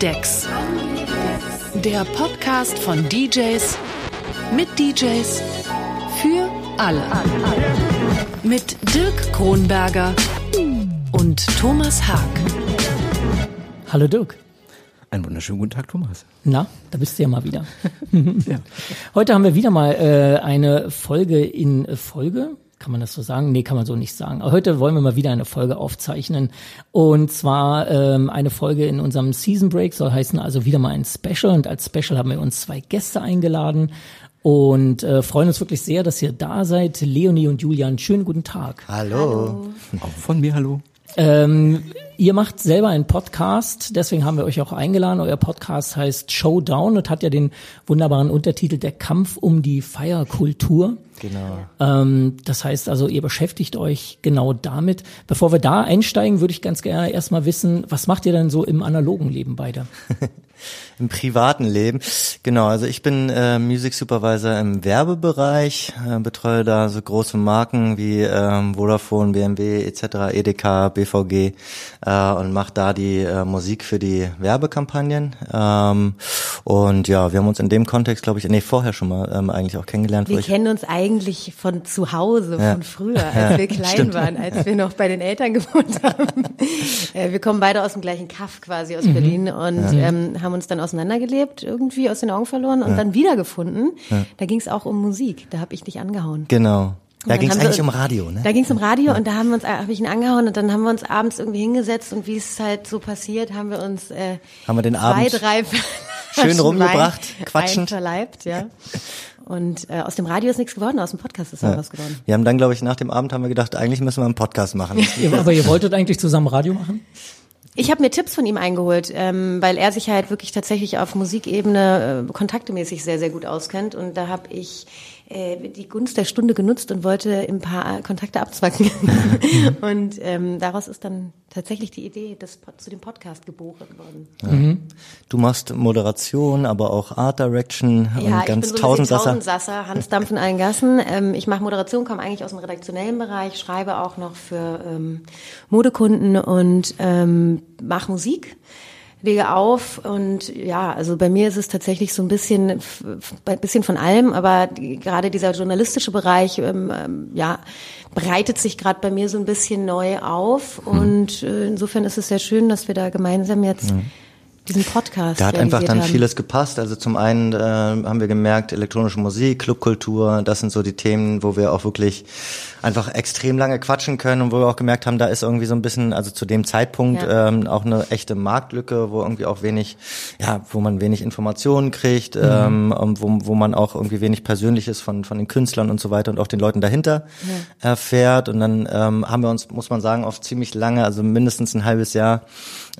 Decks. Der Podcast von DJs mit DJs für alle. Mit Dirk Kronberger und Thomas Haag. Hallo Dirk. Einen wunderschönen guten Tag, Thomas. Na, da bist du ja mal wieder. ja. Heute haben wir wieder mal äh, eine Folge in Folge. Kann man das so sagen? Nee, kann man so nicht sagen. Aber heute wollen wir mal wieder eine Folge aufzeichnen. Und zwar ähm, eine Folge in unserem Season Break, soll heißen also wieder mal ein Special. Und als Special haben wir uns zwei Gäste eingeladen und äh, freuen uns wirklich sehr, dass ihr da seid. Leonie und Julian, schönen guten Tag. Hallo. hallo. Auch von mir hallo. Ähm, ihr macht selber einen Podcast, deswegen haben wir euch auch eingeladen. Euer Podcast heißt Showdown und hat ja den wunderbaren Untertitel Der Kampf um die Feierkultur. Genau. Ähm, das heißt also, ihr beschäftigt euch genau damit. Bevor wir da einsteigen, würde ich ganz gerne erstmal wissen, was macht ihr denn so im analogen Leben beide? Im privaten Leben. Genau, also ich bin äh, Music Supervisor im Werbebereich, äh, betreue da so große Marken wie ähm, Vodafone, BMW etc., EDK, BVG äh, und mache da die äh, Musik für die Werbekampagnen. Ähm, und ja, wir haben uns in dem Kontext, glaube ich, nee, vorher schon mal ähm, eigentlich auch kennengelernt. Wir kennen uns eigentlich von zu Hause, ja. von früher, als ja, wir klein stimmt. waren, als wir noch bei den Eltern gewohnt haben. äh, wir kommen beide aus dem gleichen Kaff quasi aus mhm. Berlin und ja. ähm, haben uns dann auseinandergelebt, irgendwie aus den Augen verloren und dann wiedergefunden. Da ging es auch um Musik. Da habe ich dich angehauen. Genau. Da ging es eigentlich wir, um Radio, ne? Da ging es um Radio ja. und da haben wir uns, habe ich ihn angehauen und dann haben wir uns abends irgendwie hingesetzt und wie es halt so passiert, haben wir uns äh, haben wir den zwei, Abend drei schön rumgebracht, quatschend, verleibt, ja. Und äh, aus dem Radio ist nichts geworden, aus dem Podcast ist ja. was geworden. Wir haben dann, glaube ich, nach dem Abend haben wir gedacht, eigentlich müssen wir einen Podcast machen. Aber ihr wolltet eigentlich zusammen Radio machen? Ich habe mir Tipps von ihm eingeholt, ähm, weil er sich halt wirklich tatsächlich auf Musikebene äh, kontaktemäßig sehr, sehr gut auskennt. Und da habe ich äh, die Gunst der Stunde genutzt und wollte ein paar Kontakte abzwacken. und ähm, daraus ist dann tatsächlich die Idee des, zu dem Podcast geboren worden. Ja. Mhm. Du machst Moderation, aber auch Art Direction ja, und ganz ich bin so Tausendsasser. Tausendsasser, Hans Dampf in allen Gassen. Ähm, ich mache Moderation, komme eigentlich aus dem redaktionellen Bereich, schreibe auch noch für ähm, Modekunden und ähm, mache Musik lege auf und ja, also bei mir ist es tatsächlich so ein bisschen, ein bisschen von allem, aber die, gerade dieser journalistische Bereich, ähm, ähm ja, breitet sich gerade bei mir so ein bisschen neu auf mhm. und äh, insofern ist es sehr schön, dass wir da gemeinsam jetzt mhm diesen Podcast. Da hat einfach dann haben. vieles gepasst. Also zum einen äh, haben wir gemerkt, elektronische Musik, Clubkultur, das sind so die Themen, wo wir auch wirklich einfach extrem lange quatschen können und wo wir auch gemerkt haben, da ist irgendwie so ein bisschen, also zu dem Zeitpunkt ja. ähm, auch eine echte Marktlücke, wo irgendwie auch wenig, ja, wo man wenig Informationen kriegt, mhm. ähm, wo, wo man auch irgendwie wenig Persönliches von, von den Künstlern und so weiter und auch den Leuten dahinter ja. erfährt. Und dann ähm, haben wir uns, muss man sagen, oft ziemlich lange, also mindestens ein halbes Jahr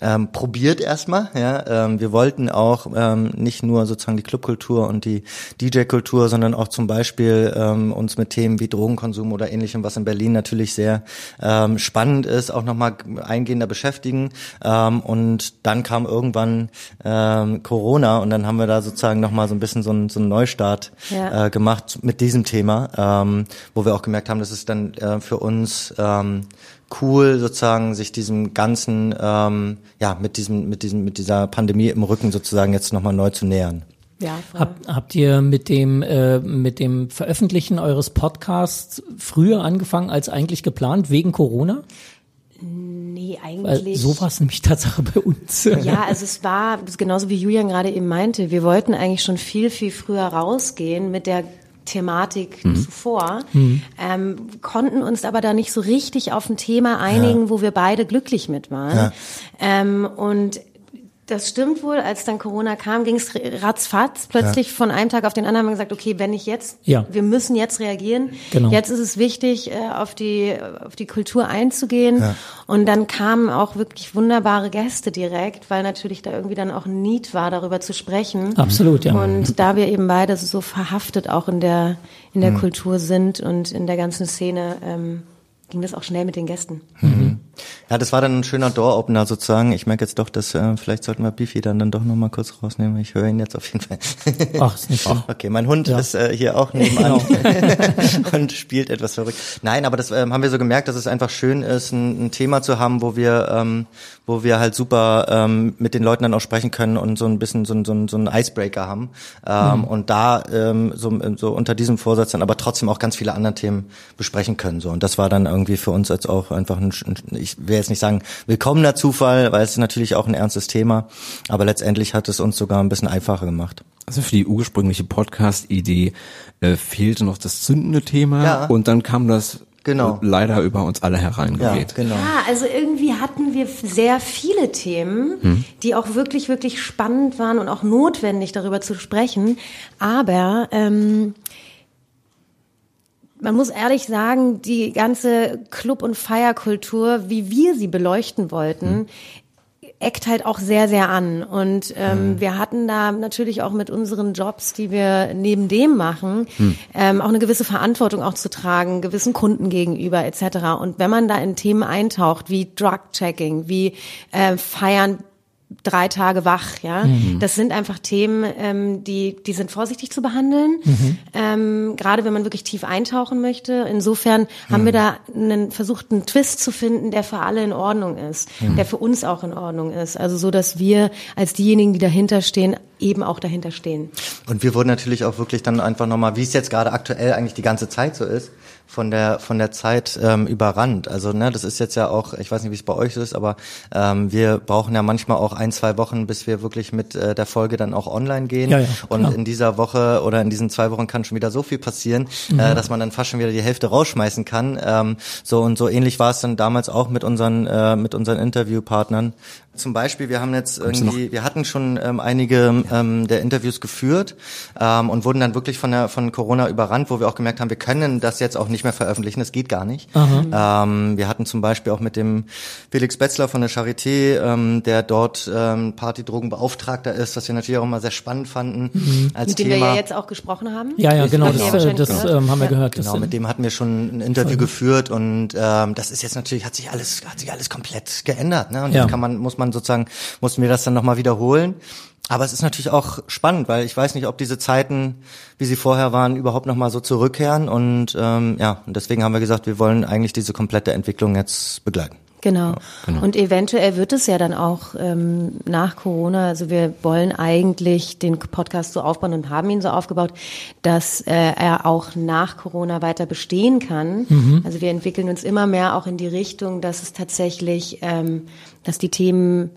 ähm, probiert erstmal. Ja, ähm, wir wollten auch ähm, nicht nur sozusagen die Clubkultur und die DJ-Kultur, sondern auch zum Beispiel ähm, uns mit Themen wie Drogenkonsum oder ähnlichem, was in Berlin natürlich sehr ähm, spannend ist, auch nochmal eingehender beschäftigen. Ähm, und dann kam irgendwann ähm, Corona und dann haben wir da sozusagen nochmal so ein bisschen so, ein, so einen Neustart ja. äh, gemacht mit diesem Thema, ähm, wo wir auch gemerkt haben, dass es dann äh, für uns ähm, cool, sozusagen sich diesem ganzen, ähm, ja, mit diesem, mit diesem, mit dieser Pandemie im Rücken sozusagen jetzt nochmal neu zu nähern. Ja, Hab, habt ihr mit dem äh, mit dem Veröffentlichen eures Podcasts früher angefangen als eigentlich geplant wegen Corona? Nee, eigentlich. Weil so war es nämlich Tatsache bei uns. Ja, also es war genauso wie Julian gerade eben meinte. Wir wollten eigentlich schon viel viel früher rausgehen mit der Thematik mhm. zuvor, mhm. Ähm, konnten uns aber da nicht so richtig auf ein Thema einigen, ja. wo wir beide glücklich mit waren. Ja. Ähm, und das stimmt wohl. Als dann Corona kam, ging es ratzfatz. Plötzlich ja. von einem Tag auf den anderen haben wir gesagt, okay, wenn ich jetzt, ja. wir müssen jetzt reagieren. Genau. Jetzt ist es wichtig, äh, auf die, auf die Kultur einzugehen. Ja. Und dann kamen auch wirklich wunderbare Gäste direkt, weil natürlich da irgendwie dann auch ein Need war, darüber zu sprechen. Absolut, ja. Und da wir eben beide so verhaftet auch in der, in der mhm. Kultur sind und in der ganzen Szene, ähm, ging das auch schnell mit den Gästen. Mhm. Ja, das war dann ein schöner Door-Opener sozusagen. Ich merke jetzt doch, dass äh, vielleicht sollten wir Beefy dann, dann doch noch mal kurz rausnehmen. Ich höre ihn jetzt auf jeden Fall. Ach, ist nicht schlimm. Okay, mein Hund ja. ist äh, hier auch nebenan genau. und spielt etwas verrückt. Nein, aber das äh, haben wir so gemerkt, dass es einfach schön ist, ein, ein Thema zu haben, wo wir, ähm, wo wir halt super ähm, mit den Leuten dann auch sprechen können und so ein bisschen so, so, so einen Icebreaker haben. Ähm, mhm. Und da ähm, so, so unter diesem Vorsatz dann aber trotzdem auch ganz viele andere Themen besprechen können. So. Und das war dann irgendwie für uns als auch einfach ein, ich will jetzt nicht sagen willkommener Zufall, weil es ist natürlich auch ein ernstes Thema. Aber letztendlich hat es uns sogar ein bisschen einfacher gemacht. Also für die ursprüngliche Podcast-Idee äh, fehlte noch das zündende Thema ja. und dann kam das genau. leider über uns alle hereingeweht. Ja, genau. ja, also irgendwie hatten wir sehr viele Themen, hm. die auch wirklich, wirklich spannend waren und auch notwendig darüber zu sprechen. Aber ähm, man muss ehrlich sagen, die ganze Club- und Feierkultur, wie wir sie beleuchten wollten, mhm. eckt halt auch sehr, sehr an. Und ähm, mhm. wir hatten da natürlich auch mit unseren Jobs, die wir neben dem machen, mhm. ähm, auch eine gewisse Verantwortung auch zu tragen, gewissen Kunden gegenüber etc. Und wenn man da in Themen eintaucht, wie Drug-Checking, wie äh, Feiern drei Tage wach, ja. Mhm. Das sind einfach Themen, ähm, die, die sind vorsichtig zu behandeln. Mhm. Ähm, gerade wenn man wirklich tief eintauchen möchte. Insofern haben wir mhm. da einen, versucht, einen Twist zu finden, der für alle in Ordnung ist, mhm. der für uns auch in Ordnung ist. Also so, dass wir als diejenigen, die dahinter stehen, eben auch dahinter stehen. Und wir wurden natürlich auch wirklich dann einfach nochmal, wie es jetzt gerade aktuell eigentlich die ganze Zeit so ist, von der von der Zeit ähm, überrannt. Also ne, das ist jetzt ja auch, ich weiß nicht, wie es bei euch ist, aber ähm, wir brauchen ja manchmal auch ein zwei Wochen, bis wir wirklich mit äh, der Folge dann auch online gehen. Ja, ja, und in dieser Woche oder in diesen zwei Wochen kann schon wieder so viel passieren, äh, mhm. äh, dass man dann fast schon wieder die Hälfte rausschmeißen kann. Ähm, so und so ähnlich war es dann damals auch mit unseren äh, mit unseren Interviewpartnern. Zum Beispiel, wir haben jetzt irgendwie, wir hatten schon ähm, einige ähm, der Interviews geführt ähm, und wurden dann wirklich von der von Corona überrannt, wo wir auch gemerkt haben, wir können das jetzt auch nicht mehr veröffentlichen, das geht gar nicht. Ähm, wir hatten zum Beispiel auch mit dem Felix Betzler von der Charité, ähm, der dort ähm, Partydrogenbeauftragter ist, was wir natürlich auch immer sehr spannend fanden mhm. als mit Thema. dem wir ja jetzt auch gesprochen haben. Ja, ja, genau, das, das, das ähm, haben wir gehört. Genau, mit dem hatten wir schon ein Interview geführt und ähm, das ist jetzt natürlich hat sich alles hat sich alles komplett geändert, ne? Und ja. kann man muss man sozusagen, mussten wir das dann nochmal wiederholen. Aber es ist natürlich auch spannend, weil ich weiß nicht, ob diese Zeiten, wie sie vorher waren, überhaupt nochmal so zurückkehren. Und ähm, ja, und deswegen haben wir gesagt, wir wollen eigentlich diese komplette Entwicklung jetzt begleiten. Genau. Ja, genau. Und eventuell wird es ja dann auch ähm, nach Corona, also wir wollen eigentlich den Podcast so aufbauen und haben ihn so aufgebaut, dass äh, er auch nach Corona weiter bestehen kann. Mhm. Also wir entwickeln uns immer mehr auch in die Richtung, dass es tatsächlich, ähm, dass die Themen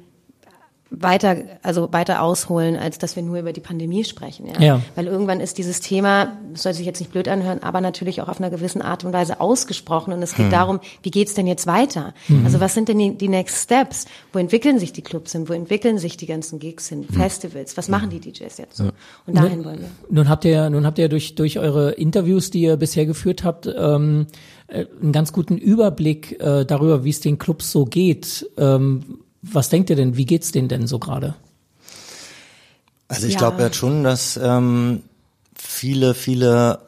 weiter, also weiter ausholen, als dass wir nur über die Pandemie sprechen. Ja? ja. Weil irgendwann ist dieses Thema, das soll sich jetzt nicht blöd anhören, aber natürlich auch auf einer gewissen Art und Weise ausgesprochen. Und es geht hm. darum, wie geht's denn jetzt weiter? Hm. Also was sind denn die, die, Next Steps? Wo entwickeln sich die Clubs hin? Wo entwickeln sich die ganzen Gigs hin? Hm. Festivals? Was machen die DJs jetzt? So? Und dahin nun, wollen wir. Nun habt ihr, nun habt ihr durch, durch eure Interviews, die ihr bisher geführt habt, ähm, äh, einen ganz guten Überblick äh, darüber, wie es den Clubs so geht. Ähm, was denkt ihr denn, wie geht's denen denn so gerade? Also ich ja. glaube ja schon, dass ähm, viele, viele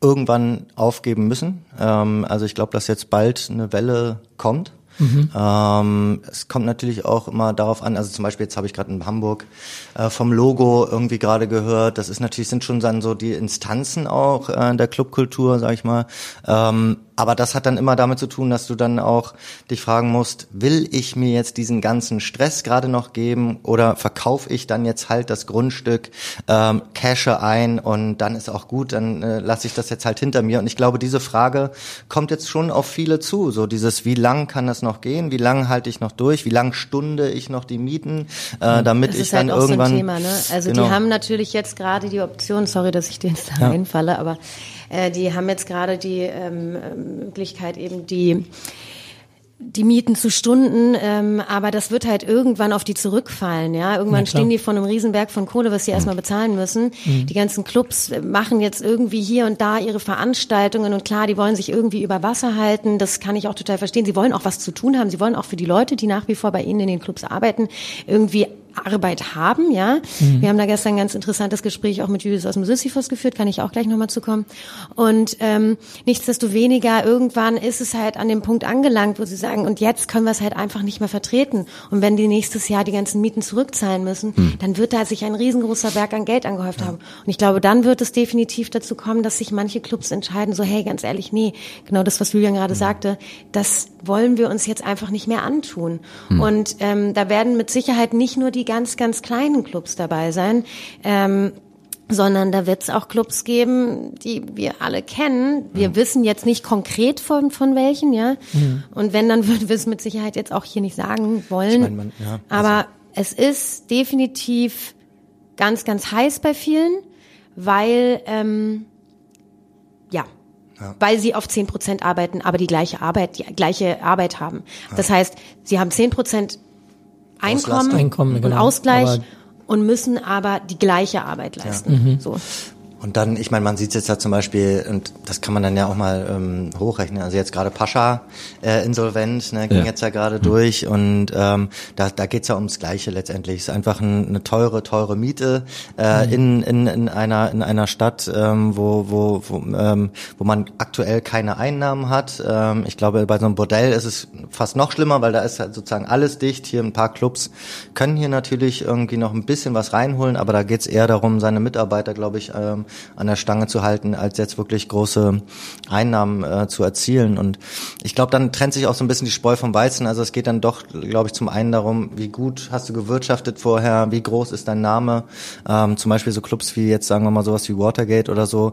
irgendwann aufgeben müssen. Ähm, also ich glaube, dass jetzt bald eine Welle kommt. Mhm. Ähm, es kommt natürlich auch immer darauf an, also zum Beispiel jetzt habe ich gerade in Hamburg äh, vom Logo irgendwie gerade gehört, das ist natürlich, sind schon dann so die Instanzen auch äh, der Clubkultur, sag ich mal. Ähm, aber das hat dann immer damit zu tun, dass du dann auch dich fragen musst, will ich mir jetzt diesen ganzen Stress gerade noch geben oder verkaufe ich dann jetzt halt das Grundstück, ähm, cashe ein und dann ist auch gut, dann äh, lasse ich das jetzt halt hinter mir. Und ich glaube, diese Frage kommt jetzt schon auf viele zu. So dieses, wie lang kann das noch gehen? Wie lang halte ich noch durch? Wie lang stunde ich noch die Mieten, äh, damit ich dann halt irgendwann. So Thema, ne? Also genau. die haben natürlich jetzt gerade die Option, sorry, dass ich dir jetzt da ja. einfalle, aber äh, die haben jetzt gerade die ähm, Möglichkeit eben die die Mieten zu Stunden, ähm, aber das wird halt irgendwann auf die zurückfallen, ja. Irgendwann stehen die vor einem Riesenberg von Kohle, was sie mhm. erstmal bezahlen müssen. Mhm. Die ganzen Clubs machen jetzt irgendwie hier und da ihre Veranstaltungen und klar, die wollen sich irgendwie über Wasser halten. Das kann ich auch total verstehen. Sie wollen auch was zu tun haben. Sie wollen auch für die Leute, die nach wie vor bei ihnen in den Clubs arbeiten, irgendwie Arbeit haben, ja. Mhm. Wir haben da gestern ein ganz interessantes Gespräch auch mit Julius aus dem Sisyphus geführt, kann ich auch gleich nochmal zukommen. Und ähm, nichtsdestoweniger, irgendwann ist es halt an dem Punkt angelangt, wo sie sagen, und jetzt können wir es halt einfach nicht mehr vertreten. Und wenn die nächstes Jahr die ganzen Mieten zurückzahlen müssen, mhm. dann wird da sich ein riesengroßer Berg an Geld angehäuft ja. haben. Und ich glaube, dann wird es definitiv dazu kommen, dass sich manche Clubs entscheiden, so hey, ganz ehrlich, nee, genau das, was Julian gerade mhm. sagte, das wollen wir uns jetzt einfach nicht mehr antun. Mhm. Und ähm, da werden mit Sicherheit nicht nur die ganz, ganz kleinen Clubs dabei sein. Ähm, sondern da wird es auch Clubs geben, die wir alle kennen. Wir mhm. wissen jetzt nicht konkret von, von welchen, ja. Mhm. Und wenn, dann würden wir es mit Sicherheit jetzt auch hier nicht sagen wollen. Ich mein, man, ja, Aber also. es ist definitiv ganz, ganz heiß bei vielen, weil, ähm, ja, ja. weil sie auf zehn Prozent arbeiten, aber die gleiche Arbeit, die gleiche Arbeit haben. Ja. Das heißt, sie haben zehn Prozent Einkommen, Einkommen und genau. Ausgleich und müssen aber die gleiche Arbeit leisten. Ja. Mhm. So. Und dann, ich meine, man sieht jetzt ja zum Beispiel, und das kann man dann ja auch mal ähm, hochrechnen, also jetzt gerade Pascha äh, insolvent, ne, ging ja. jetzt ja gerade mhm. durch und ähm, da, da geht's ja ums Gleiche letztendlich. Es ist einfach ein, eine teure, teure Miete äh, mhm. in, in, in, einer, in einer Stadt, ähm, wo, wo, wo, ähm, wo man aktuell keine Einnahmen hat. Ähm, ich glaube, bei so einem Bordell ist es fast noch schlimmer, weil da ist halt sozusagen alles dicht. Hier ein paar Clubs können hier natürlich irgendwie noch ein bisschen was reinholen, aber da geht's eher darum, seine Mitarbeiter, glaube ich, ähm, an der Stange zu halten, als jetzt wirklich große Einnahmen äh, zu erzielen. Und ich glaube, dann trennt sich auch so ein bisschen die Spreu vom Weizen. Also es geht dann doch, glaube ich, zum einen darum, wie gut hast du gewirtschaftet vorher, wie groß ist dein Name. Ähm, zum Beispiel so Clubs wie jetzt, sagen wir mal, sowas wie Watergate oder so,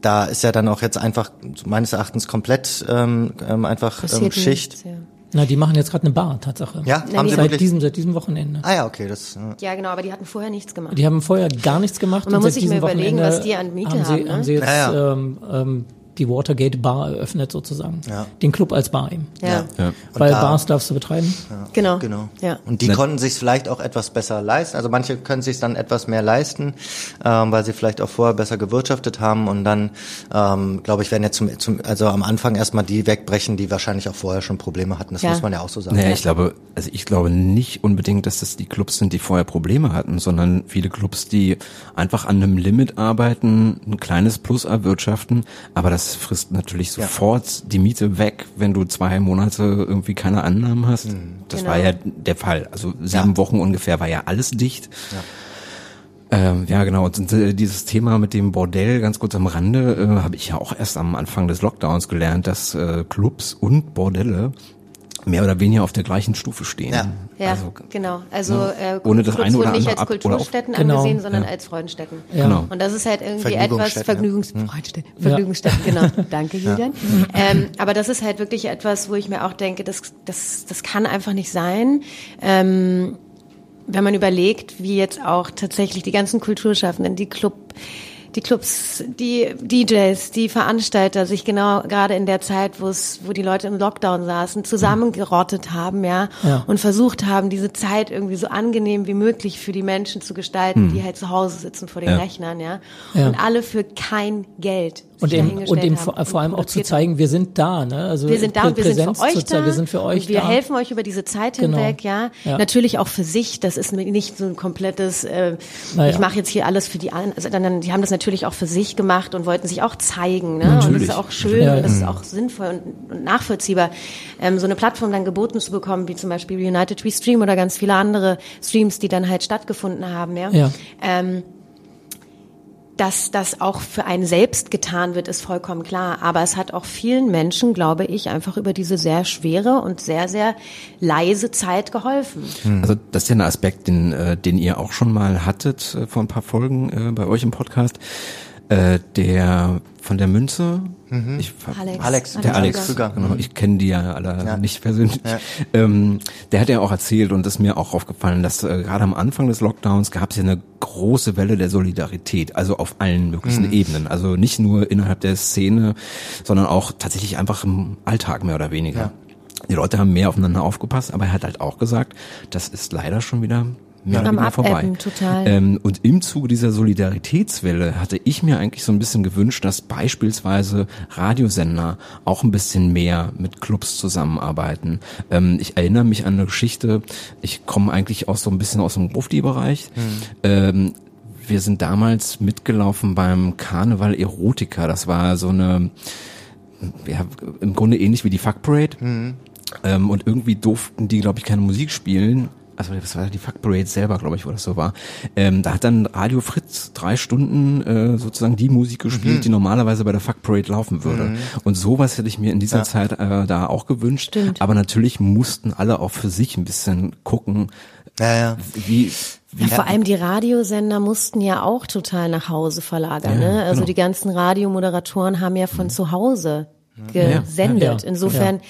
da ist ja dann auch jetzt einfach meines Erachtens komplett ähm, ähm einfach ähm, Schicht. Nichts, ja. Na, die machen jetzt gerade eine Bar, Tatsache. Ja, haben sie seit diesem, seit diesem Wochenende. Ah ja, okay, das. Ja. ja, genau, aber die hatten vorher nichts gemacht. Die haben vorher gar nichts gemacht. Und man und muss sich mal überlegen, Wochenende was die an Miete haben. Sie, haben, ne? haben sie jetzt ja, ja. Ähm, ähm, die Watergate Bar eröffnet sozusagen. Ja. Den Club als Bar eben. Ja. ja. Weil da, Bars darfst du betreiben. Ja. Genau. genau. Ja. Und die ne. konnten sich vielleicht auch etwas besser leisten. Also manche können sich dann etwas mehr leisten, ähm, weil sie vielleicht auch vorher besser gewirtschaftet haben und dann, ähm, glaube ich, werden jetzt zum, zum, also am Anfang erstmal die wegbrechen, die wahrscheinlich auch vorher schon Probleme hatten. Das ja. muss man ja auch so sagen. Naja, ich glaube, also ich glaube nicht unbedingt, dass das die Clubs sind, die vorher Probleme hatten, sondern viele Clubs, die einfach an einem Limit arbeiten, ein kleines Plus erwirtschaften, aber das frisst natürlich natürlich sofort ja. die Miete weg, wenn du zwei Monate irgendwie keine Annahmen hast. Mhm. Das genau. war ja der Fall. Also sieben ja. Wochen ungefähr war ja alles dicht. Ja. Ähm, ja, genau. Und äh, dieses Thema mit dem Bordell, ganz kurz am Rande, äh, habe ich ja auch erst am Anfang des Lockdowns gelernt, dass äh, Clubs und Bordelle mehr oder weniger auf der gleichen Stufe stehen. Ja, ja also, genau. Also äh, ohne das eine oder andere nicht als Kulturstätten genau. angesehen, sondern ja. als Freudenstätten. Ja. Genau. Und das ist halt irgendwie etwas Vergnügungs ja. Freudenstätten, Vergnügungsstätten, genau. Danke, Julian. Ähm, aber das ist halt wirklich etwas, wo ich mir auch denke, das, das, das kann einfach nicht sein. Ähm, wenn man überlegt, wie jetzt auch tatsächlich die ganzen Kulturschaffenden, die Club die Clubs, die DJs, die Veranstalter sich genau gerade in der Zeit, wo es, wo die Leute im Lockdown saßen, zusammengerottet haben, ja, ja, und versucht haben, diese Zeit irgendwie so angenehm wie möglich für die Menschen zu gestalten, hm. die halt zu Hause sitzen vor den ja. Rechnern, ja, ja, und alle für kein Geld und eben, und eben vor, vor allem auch zu zeigen, wir sind da, ne? Also wir sind da und wir sind für euch da. Wir sind für euch und wir da. helfen euch über diese Zeit genau. hinweg, ja? ja. Natürlich auch für sich. Das ist nicht so ein komplettes. Äh, naja. Ich mache jetzt hier alles für die anderen. Also dann, die haben das natürlich auch für sich gemacht und wollten sich auch zeigen, ne? Natürlich. Und das ist auch schön, ja, und das ist auch sinnvoll und, und nachvollziehbar, ähm, so eine Plattform dann geboten zu bekommen, wie zum Beispiel United We Stream oder ganz viele andere Streams, die dann halt stattgefunden haben, ja. ja. Ähm, dass das auch für einen selbst getan wird, ist vollkommen klar. Aber es hat auch vielen Menschen, glaube ich, einfach über diese sehr schwere und sehr, sehr leise Zeit geholfen. Hm. Also das ist ja ein Aspekt, den, äh, den ihr auch schon mal hattet äh, vor ein paar Folgen äh, bei euch im Podcast. Der von der Münze, mhm. ich, Alex. Alex, der Alex, Alex. Genau, ich kenne die ja alle ja. nicht persönlich. Ja. Ähm, der hat ja auch erzählt und ist mir auch aufgefallen, dass äh, gerade am Anfang des Lockdowns gab es ja eine große Welle der Solidarität, also auf allen möglichen mhm. Ebenen. Also nicht nur innerhalb der Szene, sondern auch tatsächlich einfach im Alltag mehr oder weniger. Ja. Die Leute haben mehr aufeinander aufgepasst, aber er hat halt auch gesagt, das ist leider schon wieder mehr oder Am weniger vorbei. Total. Ähm, und im Zuge dieser Solidaritätswelle hatte ich mir eigentlich so ein bisschen gewünscht, dass beispielsweise Radiosender auch ein bisschen mehr mit Clubs zusammenarbeiten. Ähm, ich erinnere mich an eine Geschichte, ich komme eigentlich auch so ein bisschen aus dem Grufti-Bereich. Ähm, wir sind damals mitgelaufen beim Karneval Erotica. Das war so eine, ja, im Grunde ähnlich wie die Fuck Parade. Ähm, und irgendwie durften die, glaube ich, keine Musik spielen. Also das war die Fuck Parade selber, glaube ich, wo das so war. Ähm, da hat dann Radio Fritz drei Stunden äh, sozusagen die Musik gespielt, die normalerweise bei der Fuck Parade laufen würde. Und sowas hätte ich mir in dieser Zeit äh, da auch gewünscht. Stimmt. Aber natürlich mussten alle auch für sich ein bisschen gucken, Ja, ja. wie, Ja, vor allem die Radiosender mussten ja auch total nach Hause verlagern. Ja, ne? Also genau. die ganzen Radiomoderatoren haben ja von zu Hause gesendet. Ja, ja. Insofern,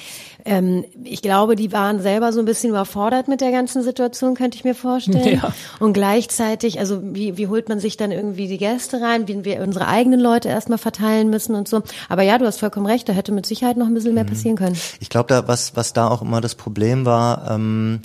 ähm, ich glaube, die waren selber so ein bisschen überfordert mit der ganzen Situation, könnte ich mir vorstellen. Ja. Und gleichzeitig, also wie, wie holt man sich dann irgendwie die Gäste rein, wie wir unsere eigenen Leute erstmal verteilen müssen und so. Aber ja, du hast vollkommen recht, da hätte mit Sicherheit noch ein bisschen mehr passieren können. Ich glaube, da was was da auch immer das Problem war, ähm,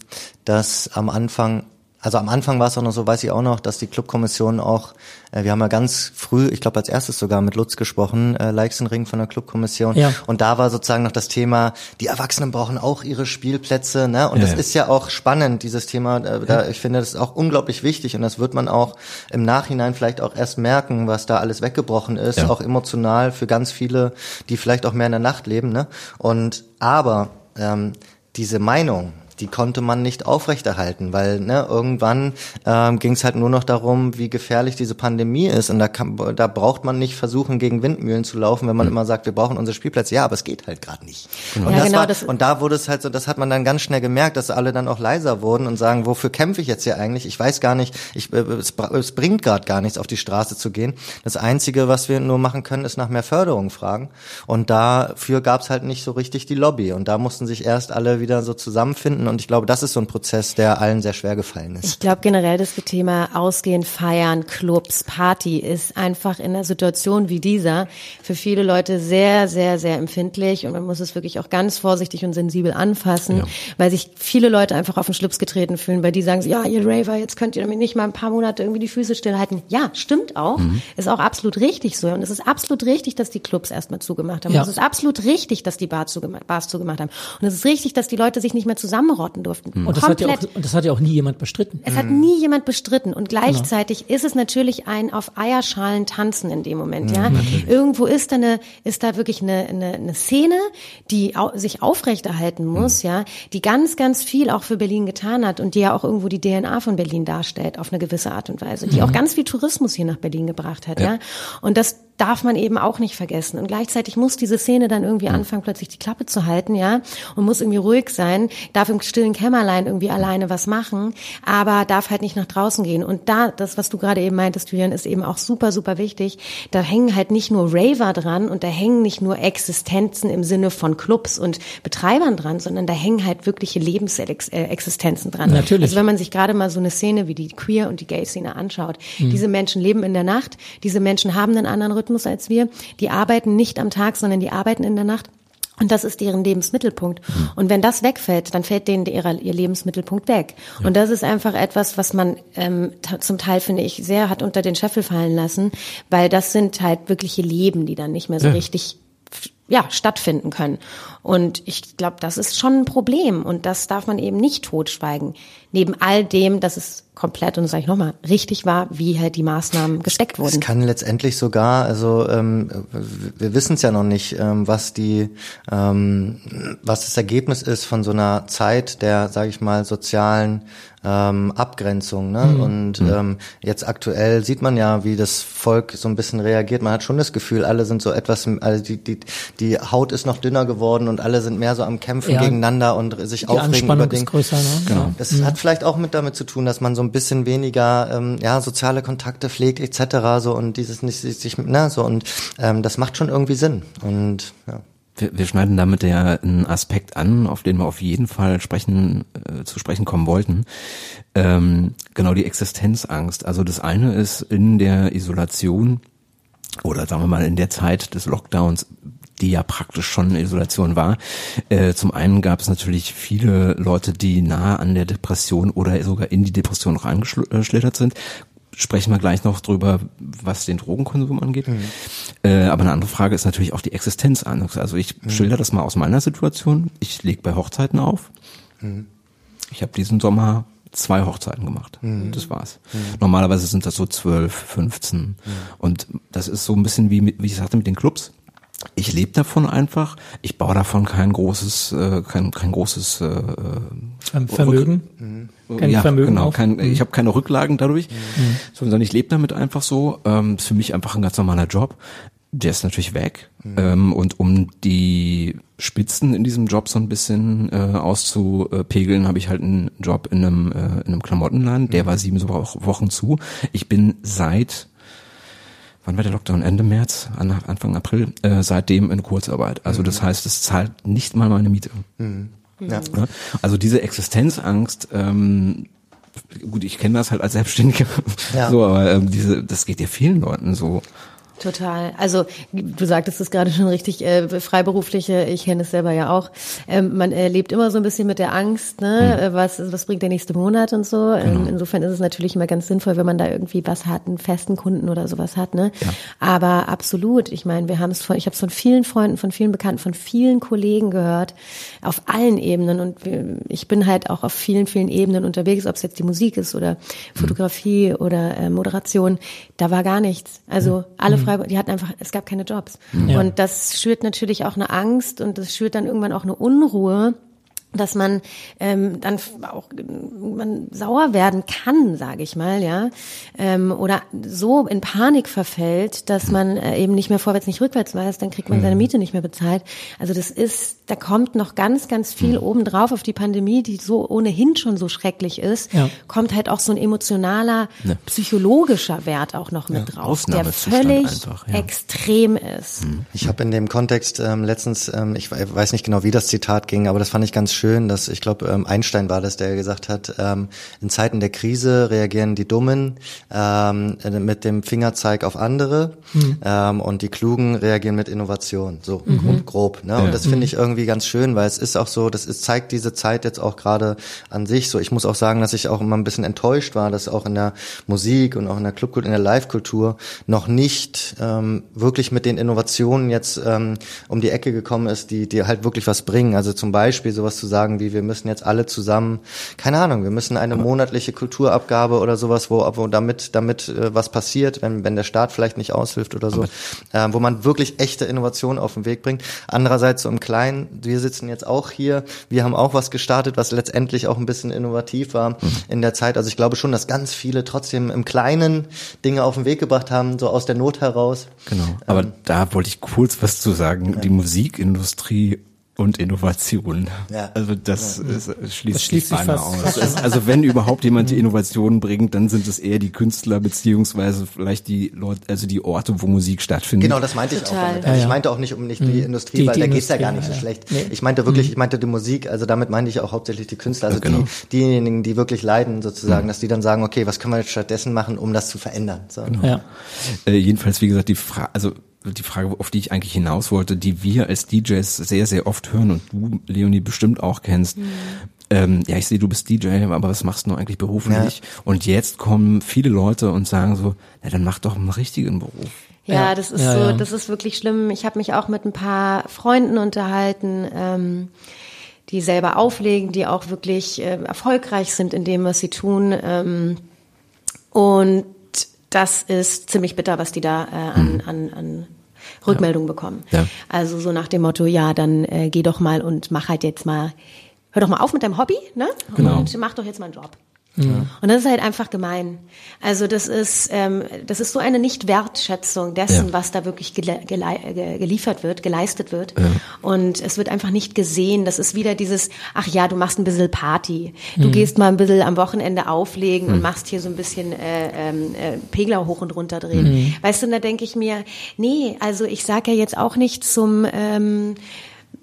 dass am Anfang also am Anfang war es auch noch so, weiß ich auch noch, dass die Clubkommission auch, äh, wir haben ja ganz früh, ich glaube als erstes sogar mit Lutz gesprochen, äh, Leixenring von der Clubkommission. Ja. Und da war sozusagen noch das Thema, die Erwachsenen brauchen auch ihre Spielplätze, ne? Und Ja, das ja. ist ja auch spannend, dieses Thema. Äh, da, ich finde, das ist auch unglaublich wichtig und das wird man auch im Nachhinein vielleicht auch erst merken, was da alles weggebrochen ist, Ja. auch emotional für ganz viele, die vielleicht auch mehr in der Nacht leben, ne? Und aber ähm, diese Meinung, die konnte man nicht aufrechterhalten, weil ne, irgendwann ähm, ging es halt nur noch darum, wie gefährlich diese Pandemie ist. Und da, kann, da braucht man nicht versuchen, gegen Windmühlen zu laufen, wenn man immer sagt, wir brauchen unsere Spielplätze. Ja, aber es geht halt gerade nicht. Und, Ja, das genau, war, das- und da wurde es halt so, das hat man dann ganz schnell gemerkt, dass alle dann auch leiser wurden und sagen, wofür kämpfe ich jetzt hier eigentlich? Ich weiß gar nicht, ich, äh, es, es bringt gerade gar nichts, auf die Straße zu gehen. Das Einzige, was wir nur machen können, ist nach mehr Förderung fragen. Und dafür gab es halt nicht so richtig die Lobby. Und da mussten sich erst alle wieder so zusammenfinden. Und ich glaube, das ist so ein Prozess, der allen sehr schwer gefallen ist. Ich glaube generell das Thema Ausgehen, Feiern, Clubs, Party ist einfach in einer Situation wie dieser für viele Leute sehr, sehr, sehr empfindlich und man muss es wirklich auch ganz vorsichtig und sensibel anfassen, weil sich viele Leute einfach auf den Schlips getreten fühlen, weil die sagen, so, ja, ihr Raver, jetzt könnt ihr mir nicht mal ein paar Monate irgendwie die Füße stillhalten. Ja, stimmt auch. Ist auch absolut richtig so und es ist absolut richtig, dass die Clubs erstmal zugemacht haben. Ja. Und es ist absolut richtig, dass die Bar zugemacht, Bars zugemacht haben. Und es ist richtig, dass die Leute sich nicht mehr zusammenrotten durften. Und das, hat ja auch, und das hat ja auch nie jemand bestritten. Es hat nie jemand bestritten und gleichzeitig ist es natürlich ein auf Eierschalen tanzen in dem Moment, ja. Irgendwo ist da eine, ist da wirklich eine, eine, eine Szene, die au sich aufrechterhalten muss, ja, die ganz, ganz viel auch für Berlin getan hat und die ja auch irgendwo die DNA von Berlin darstellt auf eine gewisse Art und Weise, die auch ganz viel Tourismus hier nach Berlin gebracht hat, ja. Und das darf man eben auch nicht vergessen. Und gleichzeitig muss diese Szene dann irgendwie anfangen, plötzlich die Klappe zu halten, ja, und muss irgendwie ruhig sein, darf im stillen Kämmerlein irgendwie alleine was machen, aber darf halt nicht nach draußen gehen. Und da, das, was du gerade eben meintest, Julian, ist eben auch super, super wichtig. Da hängen halt nicht nur Raver dran und da hängen nicht nur Existenzen im Sinne von Clubs und Betreibern dran, sondern da hängen halt wirkliche Lebensexistenzen dran. Natürlich. Also wenn man sich gerade mal so eine Szene wie die Queer- und die Gay-Szene anschaut, diese Menschen leben in der Nacht, diese Menschen haben einen anderen Rhythmus als wir, die arbeiten nicht am Tag, sondern die arbeiten in der Nacht. Und das ist deren Lebensmittelpunkt. Und wenn das wegfällt, dann fällt denen ihre, ihr Lebensmittelpunkt weg. Und das ist einfach etwas, was man ähm, zum Teil, finde ich, sehr hat unter den Scheffel fallen lassen, weil das sind halt wirkliche Leben, die dann nicht mehr so richtig ja, stattfinden können. Und ich glaube, das ist schon ein Problem und das darf man eben nicht totschweigen. Neben all dem, dass es komplett, und das sage ich nochmal, richtig war, wie halt die Maßnahmen gesteckt Es wurden. kann letztendlich sogar, also ähm, wir wissen es ja noch nicht, ähm, was die, ähm, was das Ergebnis ist von so einer Zeit der, sage ich mal, sozialen ähm, Abgrenzung. Ne? Und ähm, jetzt aktuell sieht man ja, wie das Volk so ein bisschen reagiert. Man hat schon das Gefühl, alle sind so etwas, also die die die Haut ist noch dünner geworden und alle sind mehr so am Kämpfen Ja. gegeneinander und sich Die aufregen Anspannung über ist Dinge. größer, ne? Genau. Das hat vielleicht auch mit damit zu tun, dass man so ein bisschen weniger ähm, ja soziale Kontakte pflegt etc. so und dieses nicht sich, sich ne, so und ähm, das macht schon irgendwie Sinn und ja. Wir, wir schneiden damit ja einen Aspekt an, auf den wir auf jeden Fall sprechen, äh, zu sprechen kommen wollten. Ähm, genau die Existenzangst. Also das eine ist in der Isolation oder sagen wir mal in der Zeit des Lockdowns die ja praktisch schon eine Isolation war. Äh, zum einen gab es natürlich viele Leute, die nahe an der Depression oder sogar in die Depression noch angeschlittert sind. Sprechen wir gleich noch drüber, was den Drogenkonsum angeht. Mhm. Äh, aber eine andere Frage ist natürlich auch die Existenzangst. Also ich mhm. schilder das mal aus meiner Situation. Ich lege bei Hochzeiten auf. Mhm. Ich habe diesen Sommer zwei Hochzeiten gemacht. Mhm. Das war's. Mhm. Normalerweise sind das so zwölf, 15. Mhm. Und das ist so ein bisschen wie, wie ich sagte, mit den Clubs ich lebe davon einfach. Ich baue davon kein großes, äh, kein, kein großes äh, Vermögen. Mhm. Kein ja, Vermögen genau. Kein, mhm. Ich habe keine Rücklagen dadurch, mhm. sondern ich lebe damit einfach so. Ähm, ist für mich einfach ein ganz normaler Job. Der ist natürlich weg. Mhm. Ähm, und um die Spitzen in diesem Job so ein bisschen äh, auszupegeln, habe ich halt einen Job in einem, äh, in einem Klamottenladen. Der mhm. war sieben Wochen zu. Ich bin seit wann war der Lockdown? Ende März, Anfang April, äh, seitdem in Kurzarbeit. Also mhm. das heißt, es zahlt nicht mal meine Miete. Mhm. Ja. Also diese Existenzangst, ähm, gut, ich kenne das halt als Selbstständiger, ja. so, aber ähm, diese, das geht ja vielen Leuten so. Total. Also du sagtest es gerade schon richtig, äh, Freiberufliche, ich kenne es selber ja auch. Ähm, man erlebt immer so ein bisschen mit der Angst, ne? Mhm. was, was bringt der nächste Monat und so. Ähm, genau. insofern ist es natürlich immer ganz sinnvoll, wenn man da irgendwie was hat, einen festen Kunden oder sowas hat. Ne? Ja. Aber absolut, ich meine, wir haben es von, ich habe es von vielen Freunden, von vielen Bekannten, von vielen Kollegen gehört, auf allen Ebenen. Und ich bin halt auch auf vielen, vielen Ebenen unterwegs, ob es jetzt die Musik ist oder Fotografie mhm. oder äh, Moderation. Da war gar nichts. Also alle mhm. Freiburg, die hatten einfach, es gab keine Jobs. Ja. Und das schürt natürlich auch eine Angst und das schürt dann irgendwann auch eine Unruhe dass man ähm, dann auch man sauer werden kann, sage ich mal, ja, ähm, oder so in Panik verfällt, dass man äh, eben nicht mehr vorwärts, nicht rückwärts weiß, dann kriegt man seine mhm. Miete nicht mehr bezahlt. Also das ist, da kommt noch ganz, ganz viel mhm. obendrauf auf die Pandemie, die so ohnehin schon so schrecklich ist, ja. kommt halt auch so ein emotionaler, ne. psychologischer Wert auch noch mit ja, drauf, der völlig einfach, ja. extrem ist. Mhm. Ich habe in dem Kontext ähm, letztens, ähm, ich weiß nicht genau, wie das Zitat ging, aber das fand ich ganz schön, dass ich glaube, ähm, Einstein war das, der gesagt hat, ähm, in Zeiten der Krise reagieren die Dummen ähm, mit dem Fingerzeig auf andere mhm. ähm, und die Klugen reagieren mit Innovation, so mhm. grob. Ne? Ja. Und das finde ich irgendwie ganz schön, weil es ist auch so, das ist, zeigt diese Zeit jetzt auch gerade an sich so. Ich muss auch sagen, dass ich auch immer ein bisschen enttäuscht war, dass auch in der Musik und auch in der Clubkultur, in der Live-Kultur noch nicht ähm, wirklich mit den Innovationen jetzt ähm, um die Ecke gekommen ist, die, die halt wirklich was bringen. Also zum Beispiel sowas zu sagen wie, wir müssen jetzt alle zusammen, keine Ahnung, wir müssen eine monatliche Kulturabgabe oder sowas, wo, wo damit, damit äh, was passiert, wenn, wenn der Staat vielleicht nicht aushilft oder so, äh, wo man wirklich echte Innovationen auf den Weg bringt. Andererseits so im Kleinen, wir sitzen jetzt auch hier, wir haben auch was gestartet, was letztendlich auch ein bisschen innovativ war mhm. in der Zeit. Also ich glaube schon, dass ganz viele trotzdem im Kleinen Dinge auf den Weg gebracht haben, so aus der Not heraus. Genau. Aber ähm, da wollte ich kurz was zu sagen. Ja. Die Musikindustrie und Innovation. Ja. Also das, ja. ist, schließt, das schließt sich beinahe aus. also wenn überhaupt jemand die Innovationen bringt, dann sind es eher die Künstler beziehungsweise vielleicht die Leute, also die Orte, wo Musik stattfindet. Genau, das meinte ich Total. auch. Damit. Also ich meinte auch nicht um nicht die mhm. Industrie, die, weil die da geht's ja gar nicht so schlecht. Nee. Ich meinte wirklich, mhm. ich meinte die Musik, also damit meinte ich auch hauptsächlich die Künstler, also genau. die, diejenigen, die wirklich leiden sozusagen, mhm. dass die dann sagen, okay, was können wir jetzt stattdessen machen, um das zu verändern. So. Genau. Ja. Äh, jedenfalls, wie gesagt, die Frage, also die Frage, auf die ich eigentlich hinaus wollte, die wir als DJs sehr, sehr oft hören und du, Leonie, bestimmt auch kennst. Mhm. Ähm, ja, ich sehe, du bist DJ, aber was machst du eigentlich beruflich? Ja. Und jetzt kommen viele Leute und sagen so, na, dann mach doch einen richtigen Beruf. Ja, ja. das ist ja, so, das ist wirklich schlimm. Ich habe mich auch mit ein paar Freunden unterhalten, ähm, die selber auflegen, die auch wirklich äh, erfolgreich sind in dem, was sie tun. Ähm, und das ist ziemlich bitter, was die da äh, an, mhm. an, an Rückmeldung ja. bekommen. Ja. Also so nach dem Motto, ja, dann äh, geh doch mal und mach halt jetzt mal, hör doch mal auf mit deinem Hobby, ne? Genau. Und mach doch jetzt mal einen Job. Ja. Und das ist halt einfach gemein. Also das ist, ähm, das ist so eine Nicht-Wertschätzung dessen, ja. was da wirklich gele gele geliefert wird, geleistet wird. Ja. Und es wird einfach nicht gesehen. Das ist wieder dieses, ach ja, du machst ein bisschen Party. Du mhm. gehst mal ein bisschen am Wochenende auflegen mhm. und machst hier so ein bisschen äh, ähm, äh, Pegler hoch und runter drehen. Mhm. Weißt du, und da denke ich mir, nee, also ich sage ja jetzt auch nicht zum ähm,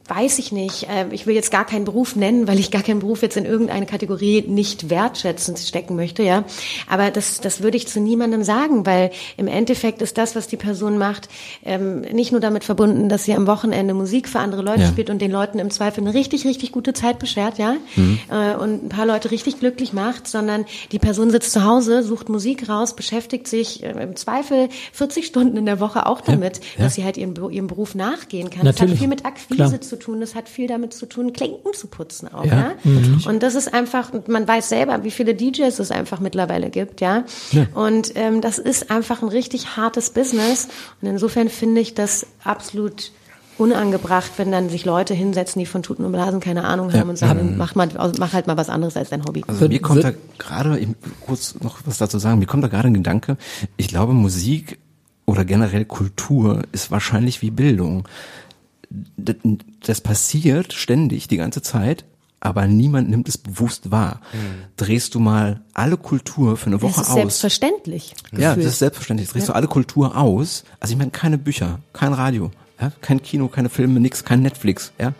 weiß ich nicht. Äh, ich will jetzt gar keinen Beruf nennen, weil ich gar keinen Beruf jetzt in irgendeine Kategorie nicht wertschätzend stecken möchte, ja. Aber das, das würde ich zu niemandem sagen, weil im Endeffekt ist das, was die Person macht, ähm, nicht nur damit verbunden, dass sie am Wochenende Musik für andere Leute ja. spielt und den Leuten im Zweifel eine richtig, richtig gute Zeit beschert, ja. Mhm. Äh, und ein paar Leute richtig glücklich macht, sondern die Person sitzt zu Hause, sucht Musik raus, beschäftigt sich äh, im Zweifel 40 Stunden in der Woche auch damit, ja. dass sie halt ihren, ihrem Beruf nachgehen kann. Natürlich. Das hat viel mit Akquise Klar. zu tun, das hat viel damit zu tun, Klinken zu putzen auch, ja. ja? Mhm. Und das ist einfach, man weiß selber, wie viele DJs es einfach mittlerweile gibt, ja. ja. Und ähm, das ist einfach ein richtig hartes Business. Und insofern finde ich das absolut unangebracht, wenn dann sich Leute hinsetzen, die von Tuten und Blasen keine Ahnung haben ja, und sagen, ja. mach mal, mach halt mal was anderes als dein Hobby. Also mir kommt da gerade, kurz noch was dazu sagen, mir kommt da gerade ein Gedanke, ich glaube Musik oder generell Kultur ist wahrscheinlich wie Bildung das, das passiert ständig die ganze Zeit, aber niemand nimmt es bewusst wahr. Mhm. Drehst du mal alle Kultur für eine Woche aus. Das ist aus. selbstverständlich. Ja, das ist selbstverständlich. Drehst ja. du alle Kultur aus. Also ich meine, keine Bücher, kein Radio, ja, kein Kino, keine Filme, nix, kein Netflix, ja.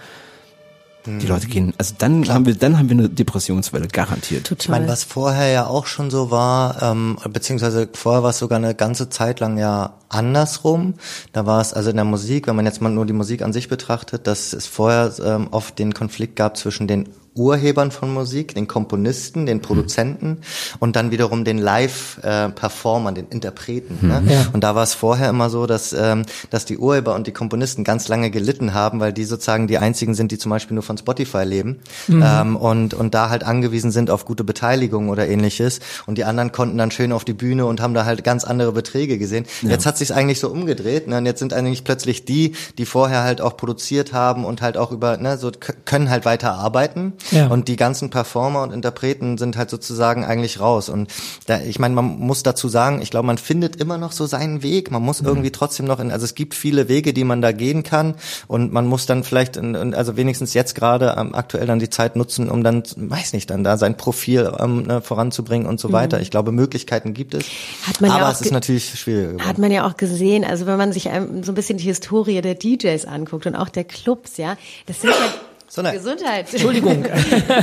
Die Leute gehen, also dann Klar. haben wir, dann haben wir eine Depressionswelle garantiert. Total. Ich meine, was vorher ja auch schon so war, ähm, beziehungsweise vorher war es sogar eine ganze Zeit lang ja andersrum. Da war es also in der Musik, wenn man jetzt mal nur die Musik an sich betrachtet, dass es vorher ähm, oft den Konflikt gab zwischen den Urhebern von Musik, den Komponisten, den Produzenten mhm. und dann wiederum den Live-Performern, den Interpreten. Mhm. Ne? Ja. Und da war es vorher immer so, dass, ähm, dass die Urheber und die Komponisten ganz lange gelitten haben, weil die sozusagen die einzigen sind, die zum Beispiel nur von Spotify leben mhm. ähm, und, und da halt angewiesen sind auf gute Beteiligung oder ähnliches. Und die anderen konnten dann schön auf die Bühne und haben da halt ganz andere Beträge gesehen. Ja. Jetzt hat sich's eigentlich so umgedreht. Ne? Und jetzt sind eigentlich plötzlich die, die vorher halt auch produziert haben und halt auch über, ne, so können halt weiter arbeiten ja. Und die ganzen Performer und Interpreten sind halt sozusagen eigentlich raus. Und da, ich meine, man muss dazu sagen, ich glaube, man findet immer noch so seinen Weg. Man muss mhm. irgendwie trotzdem noch in, also es gibt viele Wege, die man da gehen kann. Und man muss dann vielleicht, in, also wenigstens jetzt gerade ähm, aktuell dann die Zeit nutzen, um dann, weiß nicht, dann da sein Profil ähm, ne, voranzubringen und so mhm. weiter. Ich glaube, Möglichkeiten gibt es. Hat man aber ja es ist natürlich schwierig. Hat man ja auch gesehen, also wenn man sich so ein bisschen die Historie der DJs anguckt und auch der Clubs, ja, das sind ja sondern Gesundheit. Entschuldigung.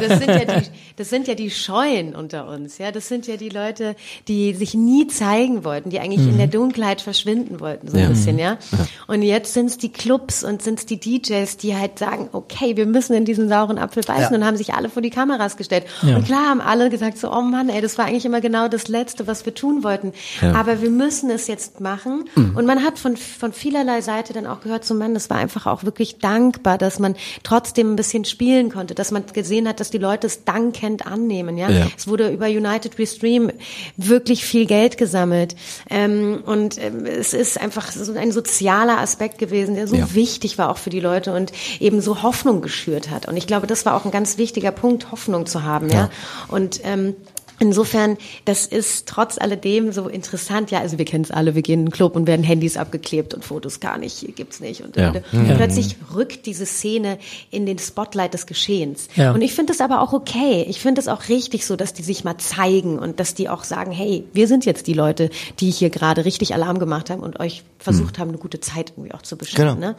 Das sind, ja die, das sind ja die Scheuen unter uns, ja. Das sind ja die Leute, die sich nie zeigen wollten, die eigentlich mhm. in der Dunkelheit verschwinden wollten, so ein ja. bisschen, ja. ja. Und jetzt sind es die Clubs und sind es die DJs, die halt sagen, okay, wir müssen in diesen sauren Apfel beißen ja. und haben sich alle vor die Kameras gestellt. Und klar haben alle gesagt so, oh Mann, ey, das war eigentlich immer genau das Letzte, was wir tun wollten. Aber wir müssen es jetzt machen. Mhm. Und man hat von, von vielerlei Seite dann auch gehört, so Mann, das war einfach auch wirklich dankbar, dass man trotzdem bisschen spielen konnte, dass man gesehen hat, dass die Leute es dankend annehmen. Ja, ja. es wurde über United We Stream wirklich viel Geld gesammelt ähm, und ähm, es ist einfach so ein sozialer Aspekt gewesen, der so ja. wichtig war auch für die Leute und eben so Hoffnung geschürt hat. Und ich glaube, das war auch ein ganz wichtiger Punkt, Hoffnung zu haben. Ja, ja? und ähm, Insofern, das ist trotz alledem so interessant. Ja, also wir kennen es alle, wir gehen in den Club und werden Handys abgeklebt und Fotos gar nicht, gibt's nicht. Und, ja. und ja. plötzlich rückt diese Szene in den Spotlight des Geschehens. Ja. Und ich finde es aber auch okay. Ich finde es auch richtig so, dass die sich mal zeigen und dass die auch sagen, hey, wir sind jetzt die Leute, die hier gerade richtig Alarm gemacht haben und euch versucht hm. haben, eine gute Zeit irgendwie auch zu beschaffen. Genau. Ne?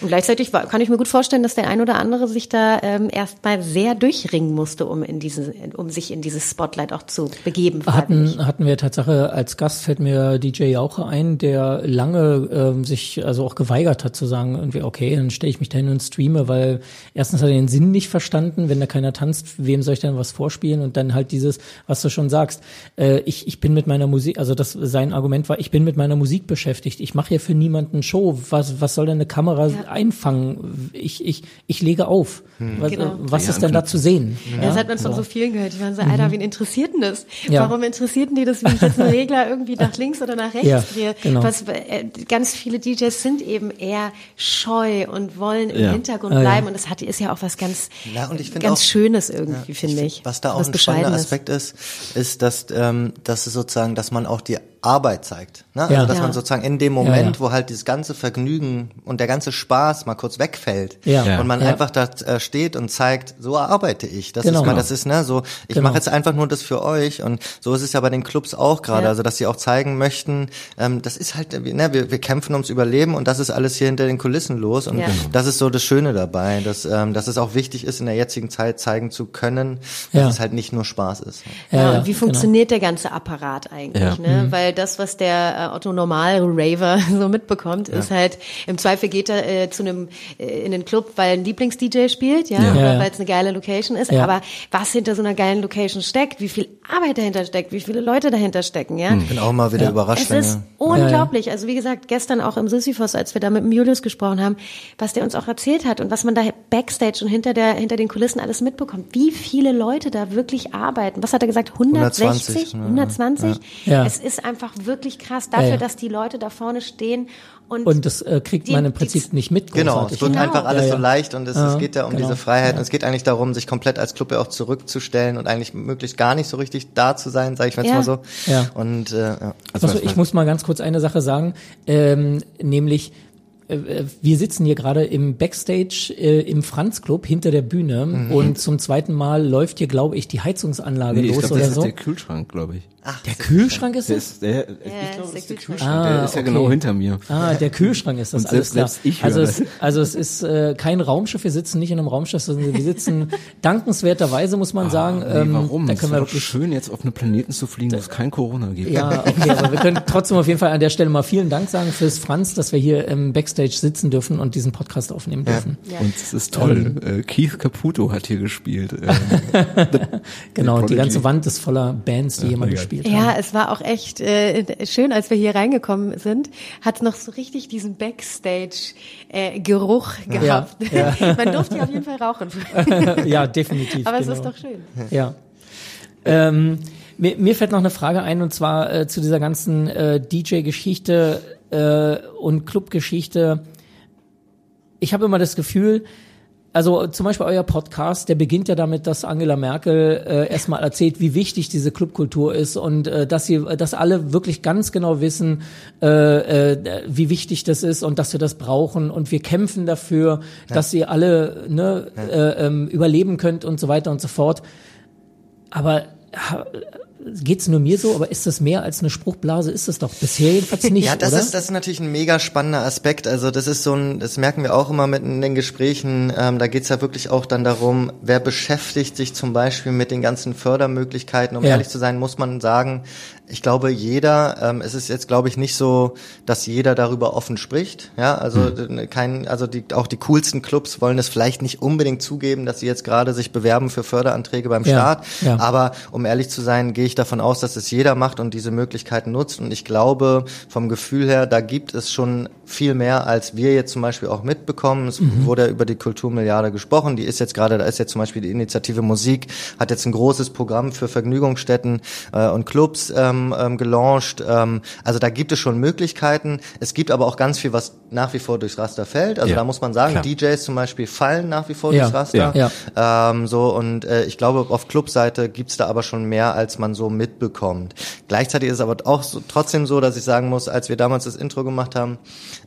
Und gleichzeitig kann ich mir gut vorstellen, dass der ein oder andere sich da ähm, erstmal sehr durchringen musste, um in diese, um sich in dieses Spotlight auch zu begeben. Hatten, hatten wir Tatsache als Gast fällt mir DJ Jauche ein, der lange ähm, sich also auch geweigert hat zu sagen, irgendwie, okay, dann stelle ich mich da hin und streame, weil erstens hat er den Sinn nicht verstanden, wenn da keiner tanzt, wem soll ich denn was vorspielen? Und dann halt dieses, was du schon sagst, äh, ich, ich bin mit meiner Musik, also das sein Argument war, ich bin mit meiner Musik beschäftigt, ich mache hier für niemanden Show, was, was soll denn eine Kamera ja. einfangen? Ich, ich, ich lege auf. Hm. Was, genau. was ist denn da zu sehen? Ja, das hat man von so vielen gehört. Die waren so, Alter, mhm. wen interessiert denn das? Ja. Warum interessiert denn die das, wenn ich jetzt einen Regler irgendwie nach links oder nach rechts ja, drehe? Genau. Was, äh, ganz viele DJs sind eben eher scheu und wollen im Hintergrund bleiben. Und das hat, ist ja auch was ganz, ja, und ich ganz auch, Schönes irgendwie, finde ich. Was da auch was ein spannender Aspekt ist, ist, dass, ähm, dass es sozusagen, dass man auch die Arbeit zeigt. Ne? Also Ja. dass Ja. man sozusagen in dem Moment, ja. wo halt dieses ganze Vergnügen und der ganze Spaß mal kurz wegfällt Ja. Und man Ja. einfach da äh, steht und zeigt, so arbeite ich. Das Genau. ist mal, das ist ne so. Ich Genau. mache jetzt einfach nur das für euch und so ist es ja bei den Clubs auch gerade. Ja. Also dass sie auch zeigen möchten, ähm, das ist halt, ne, wir, wir kämpfen ums Überleben und das ist alles hier hinter den Kulissen los und Ja. Genau. das ist so das Schöne dabei, dass ähm, dass es auch wichtig ist in der jetzigen Zeit zeigen zu können, dass Ja. es halt nicht nur Spaß ist. Ja, und wie genau. funktioniert der ganze Apparat eigentlich? Ja. Ne? Weil das, was der äh, Otto Normal-Raver so mitbekommt, ist halt, im Zweifel geht er äh, zu einem äh, in den Club, weil ein Lieblings-DJ spielt, ja, Ja. oder Ja, ja. weil es eine geile Location ist. Ja. Aber was hinter so einer geilen Location steckt, wie viel Arbeit dahinter steckt, wie viele Leute dahinter stecken, ja. Ich bin auch mal wieder überrascht, Es ist unglaublich. Also wie gesagt, gestern auch im Sisyphos, als wir da mit dem Julius gesprochen haben, was der uns auch erzählt hat und was man da backstage und hinter der hinter den Kulissen alles mitbekommt. Wie viele Leute da wirklich arbeiten. Was hat er gesagt? 160, 120, 120? Ja. Es ist einfach wirklich krass dafür, Ja, ja. dass die Leute da vorne stehen und Und das äh, kriegt Die- man im die- Prinzip nicht mit. Genau, es wird ne? einfach alles Ja, ja. so leicht und es, Ja, es geht ja um genau. diese Freiheit. Ja. Und es geht eigentlich darum, sich komplett als Club ja auch zurückzustellen und eigentlich möglichst gar nicht so richtig da zu sein, sage ich jetzt Ja. mal so. Ja. Und äh, ja. Also Also ich muss mal ganz kurz eine Sache sagen, ähm, nämlich äh, äh, wir sitzen hier gerade im Backstage äh, im Franz Club hinter der Bühne Mhm. und zum zweiten Mal läuft hier, glaube ich, die Heizungsanlage Nee, ich los glaube, oder das ist so. der Kühlschrank, glaube ich. Der Kühlschrank ist Der es? der, ich Ja, glaube, ist das der ist der Kühlschrank. Ah, der ist ja okay. genau hinter mir. Ah, der Kühlschrank ist das Und alles selbst- klar. selbst ich also, es, also es ist äh, kein Raumschiff, wir sitzen nicht in einem Raumschiff, sondern wir sitzen dankenswerterweise, muss man sagen. Ah, nee, ähm, warum? Da Es können wäre wir doch wirklich schön, jetzt auf einen Planeten zu fliegen, wo es kein Corona gibt. Ja, okay, aber wir können trotzdem auf jeden Fall an der Stelle mal vielen Dank sagen fürs Franz, dass wir hier im Backstage sitzen dürfen und diesen Podcast aufnehmen dürfen. Ja. Und es ist toll. Äh, Keith Caputo hat hier gespielt. Ähm, Genau, und die ganze Wand ist voller Bands, die hier mal mega. Gespielt haben. Ja, es war auch echt äh, schön, als wir hier reingekommen sind, hat es noch so richtig diesen Backstage-Geruch gehabt. ja. Man durfte ja auf jeden Fall rauchen. ja, definitiv. Aber es genau. ist doch schön. Ja. Ähm, mir, mir fällt noch eine Frage ein und zwar äh, zu dieser ganzen äh, DJ-Geschichte äh, und Club-Geschichte. Ich habe immer das Gefühl, also zum Beispiel euer Podcast, der beginnt ja damit, dass Angela Merkel äh, erstmal erzählt, wie wichtig diese Clubkultur ist und äh, dass sie, dass alle wirklich ganz genau wissen, äh, äh, wie wichtig das ist und dass wir das brauchen und wir kämpfen dafür, dass ihr alle ne, äh, ähm, überleben könnt und so weiter und so fort. Aber geht's nur mir so? Aber ist das mehr als eine Spruchblase? Ist das doch bisher jedenfalls nicht, Ja, das oder? ist das ist natürlich ein mega spannender Aspekt. Also das ist so ein, das merken wir auch immer mit in den Gesprächen. Ähm, da geht's ja wirklich auch dann darum, wer beschäftigt sich zum Beispiel mit den ganzen Fördermöglichkeiten. Um Ja. ehrlich zu sein, muss man sagen, ich glaube, jeder, ähm, es ist jetzt glaube ich nicht so, dass jeder darüber offen spricht. Ja, also Hm. kein, also die, auch die coolsten Clubs wollen es vielleicht nicht unbedingt zugeben, dass sie jetzt gerade sich bewerben für Förderanträge beim Ja, Staat. ja. Aber um ehrlich zu sein, gehe ich davon aus, dass es jeder macht und diese Möglichkeiten nutzt. Und ich glaube, vom Gefühl her, da gibt es schon viel mehr, als wir jetzt zum Beispiel auch mitbekommen. Es Mhm. wurde ja über die Kulturmilliarde gesprochen. Die ist jetzt gerade, da ist jetzt zum Beispiel die Initiative Musik, hat jetzt ein großes Programm für Vergnügungsstätten äh, und Clubs ähm, ähm, gelauncht. Ähm, also da gibt es schon Möglichkeiten. Es gibt aber auch ganz viel, was nach wie vor durchs Raster fällt. Also Ja, da muss man sagen, klar. DJs zum Beispiel fallen nach wie vor Ja, durchs Raster. ja. Ähm, so und äh, ich glaube, auf Clubseite gibt's da aber schon mehr, als man so mitbekommt. Gleichzeitig ist es aber auch so, trotzdem so, dass ich sagen muss, als wir damals das Intro gemacht haben,